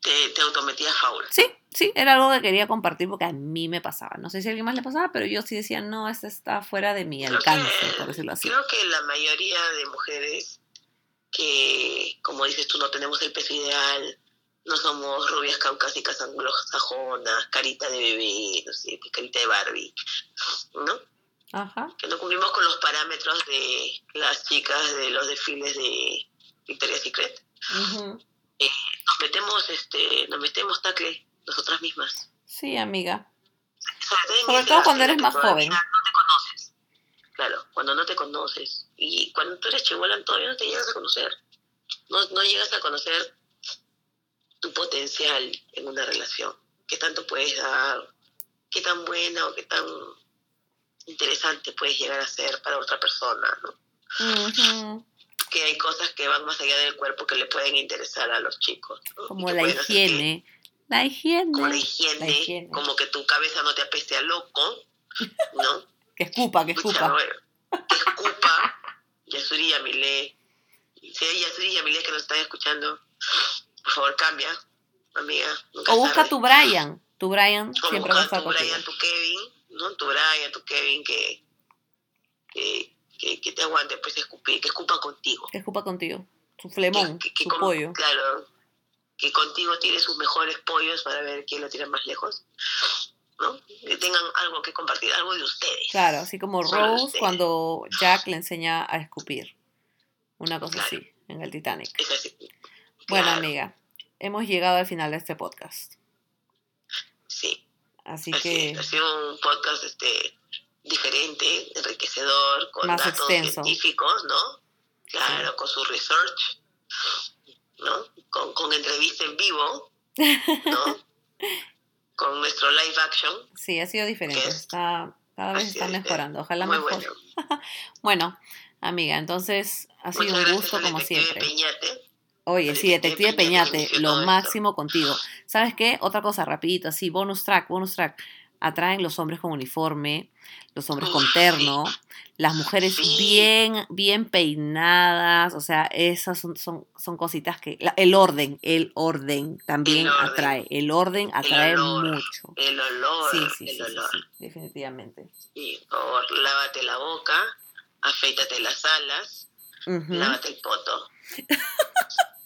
Te, te autometías faula. Sí, sí, era algo que quería compartir porque a mí me pasaba. No sé si a alguien más le pasaba, pero yo sí decía, no, esto está fuera de mi Creo que- alcance, por decirlo así. Creo que la mayoría de mujeres que, como dices tú, no tenemos el peso ideal, no somos rubias caucásicas anglosajonas, carita de bebé, no sé, carita de Barbie, ¿no? Ajá. Que no cumplimos con los parámetros de las chicas de los desfiles de Victoria's Secret. ujú. Nos metemos, este, nos metemos tacle nosotras mismas. Sí, amiga. Sobre todo, Sobre cuando eres más joven. No te conoces. Claro, cuando no te conoces. Y cuando tú eres chihuahua todavía no te llegas a conocer. No, no llegas a conocer tu potencial en una relación. ¿Qué tanto puedes dar? ¿Qué tan buena o qué tan interesante puedes llegar a ser para otra persona? ¿no? Que hay cosas que van más allá del cuerpo que le pueden interesar a los chicos. ¿no? Como la que- higiene. La higiene. como la higiene, La higiene. como que tu cabeza no te apeste a loco, ¿no? Que escupa, que Pucha, escupa. bueno, que escupa, Yasuri Yamile. Si hay Yasuri Yamile que nos están escuchando, por favor cambia, amiga. Nunca O busca tarde. tu Brian. Tu Brian O siempre va a busca estar tu contigo. Brian, tu Kevin, ¿no? Tu Brian, tu Kevin que, que, que, que te aguante, pues escupir, que escupa contigo. Que escupa contigo. Su flemón, Que- que- su pollo. Claro, que contigo tire sus mejores pollos para ver quién lo tira más lejos. ¿no? Que tengan algo que compartir, algo de ustedes. Claro, así como Rose cuando Jack le enseña a escupir. Una cosa Claro. así, en el Titanic. Es así. Bueno, amiga, hemos llegado al final de este podcast. Sí, Así así que es. Ha sido un podcast este, diferente, enriquecedor, con Más datos extenso. científicos, ¿no? Claro, con su research, ¿no? Con, con entrevista en vivo, ¿no? con nuestro live action. sí, ha sido diferente. Está, cada vez está es, mejorando. Ojalá Muy mejor. bueno. Bueno, amiga, entonces ha sido Muchas un gusto como siempre. Peñate. Oye, sí, Detective Peñate lo máximo contigo. ¿Sabes qué? Otra cosa, rapidito, así, bonus track, bonus track. Atraen los hombres con uniforme, los hombres con terno, las mujeres bien, bien peinadas, o sea, esas son, son, son cositas que... la- el orden, el orden también El orden. atrae, el orden atrae olor, mucho. El olor, Sí, sí, sí, el sí, olor. sí, definitivamente. Y lávate la boca, afeítate las alas, lávate el poto.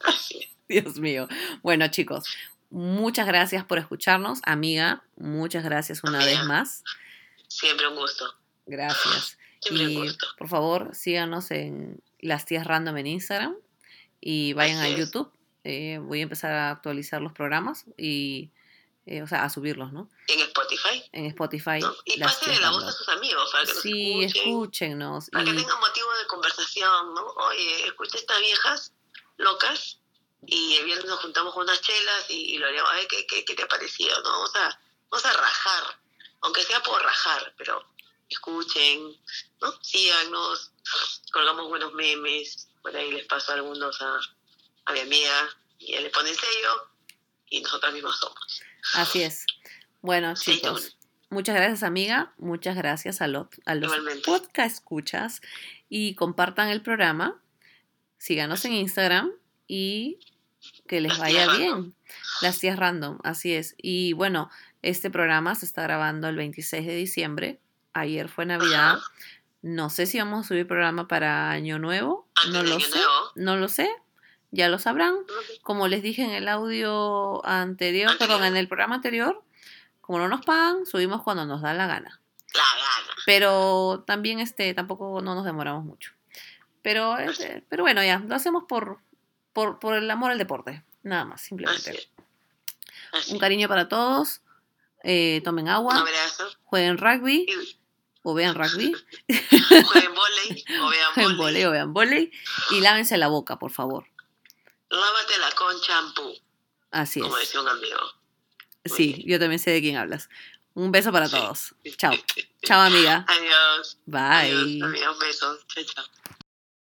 Dios mío. Bueno, chicos, muchas gracias por escucharnos. Amiga, muchas gracias una Amiga. vez más. Siempre un gusto. Gracias. Siempre un Y gusto. por favor, síganos en Las Tías Random en Instagram y vayan Así a. YouTube. Eh, voy a empezar a actualizar los programas y, eh, o sea, a subirlos, ¿no? En Spotify. En Spotify. ¿no? Y Tías la voz a sus amigos para que nos Sí, escuchen. escúchennos. Para que tengan motivo de conversación, ¿no? Oye, escucha estas viejas locas y el viernes nos juntamos con unas chelas y, y lo haríamos, ay, ¿qué, qué, qué te ha parecido? ¿no? Vamos, a, vamos a rajar, aunque sea por rajar, pero escuchen, ¿no? Síganos, colgamos buenos memes, por ahí les paso algunos a, a mi amiga y ella le pone sello y nosotras mismas somos. así es. Bueno, Stay chicos. tuned. Muchas gracias, amiga. Muchas gracias a, los a los podcast escuchas y compartan el programa. Síganos en Instagram y que les vaya bien. Las tías random, así es. Y bueno, este programa se está grabando el 26 de diciembre. Ayer fue Navidad. Ajá. No sé si vamos a subir programa para Año Nuevo. Antes No lo Año sé. Nuevo. No lo sé. Ya lo sabrán. Como les dije en el audio anterior, Anterior. perdón, en el programa anterior, como no nos pagan, subimos cuando nos da la gana. La gana. Pero también este, tampoco no nos demoramos mucho. Pero, este, pero bueno, ya, lo hacemos por, por, por el amor al deporte. Nada más, simplemente. Así Un cariño para todos. eh, tomen Un agua, abrazo. jueguen rugby Y o vean rugby, jueguen volei o vean volei volei. o vean volei y lávense la boca, por favor. Lávatela con champú, Así como es. decía un amigo. Sí, yo también sé de quién hablas. Un beso para todos. Chao. Chao, amiga. Adiós. Bye. Adiós, adiós, besos. Chao, chao.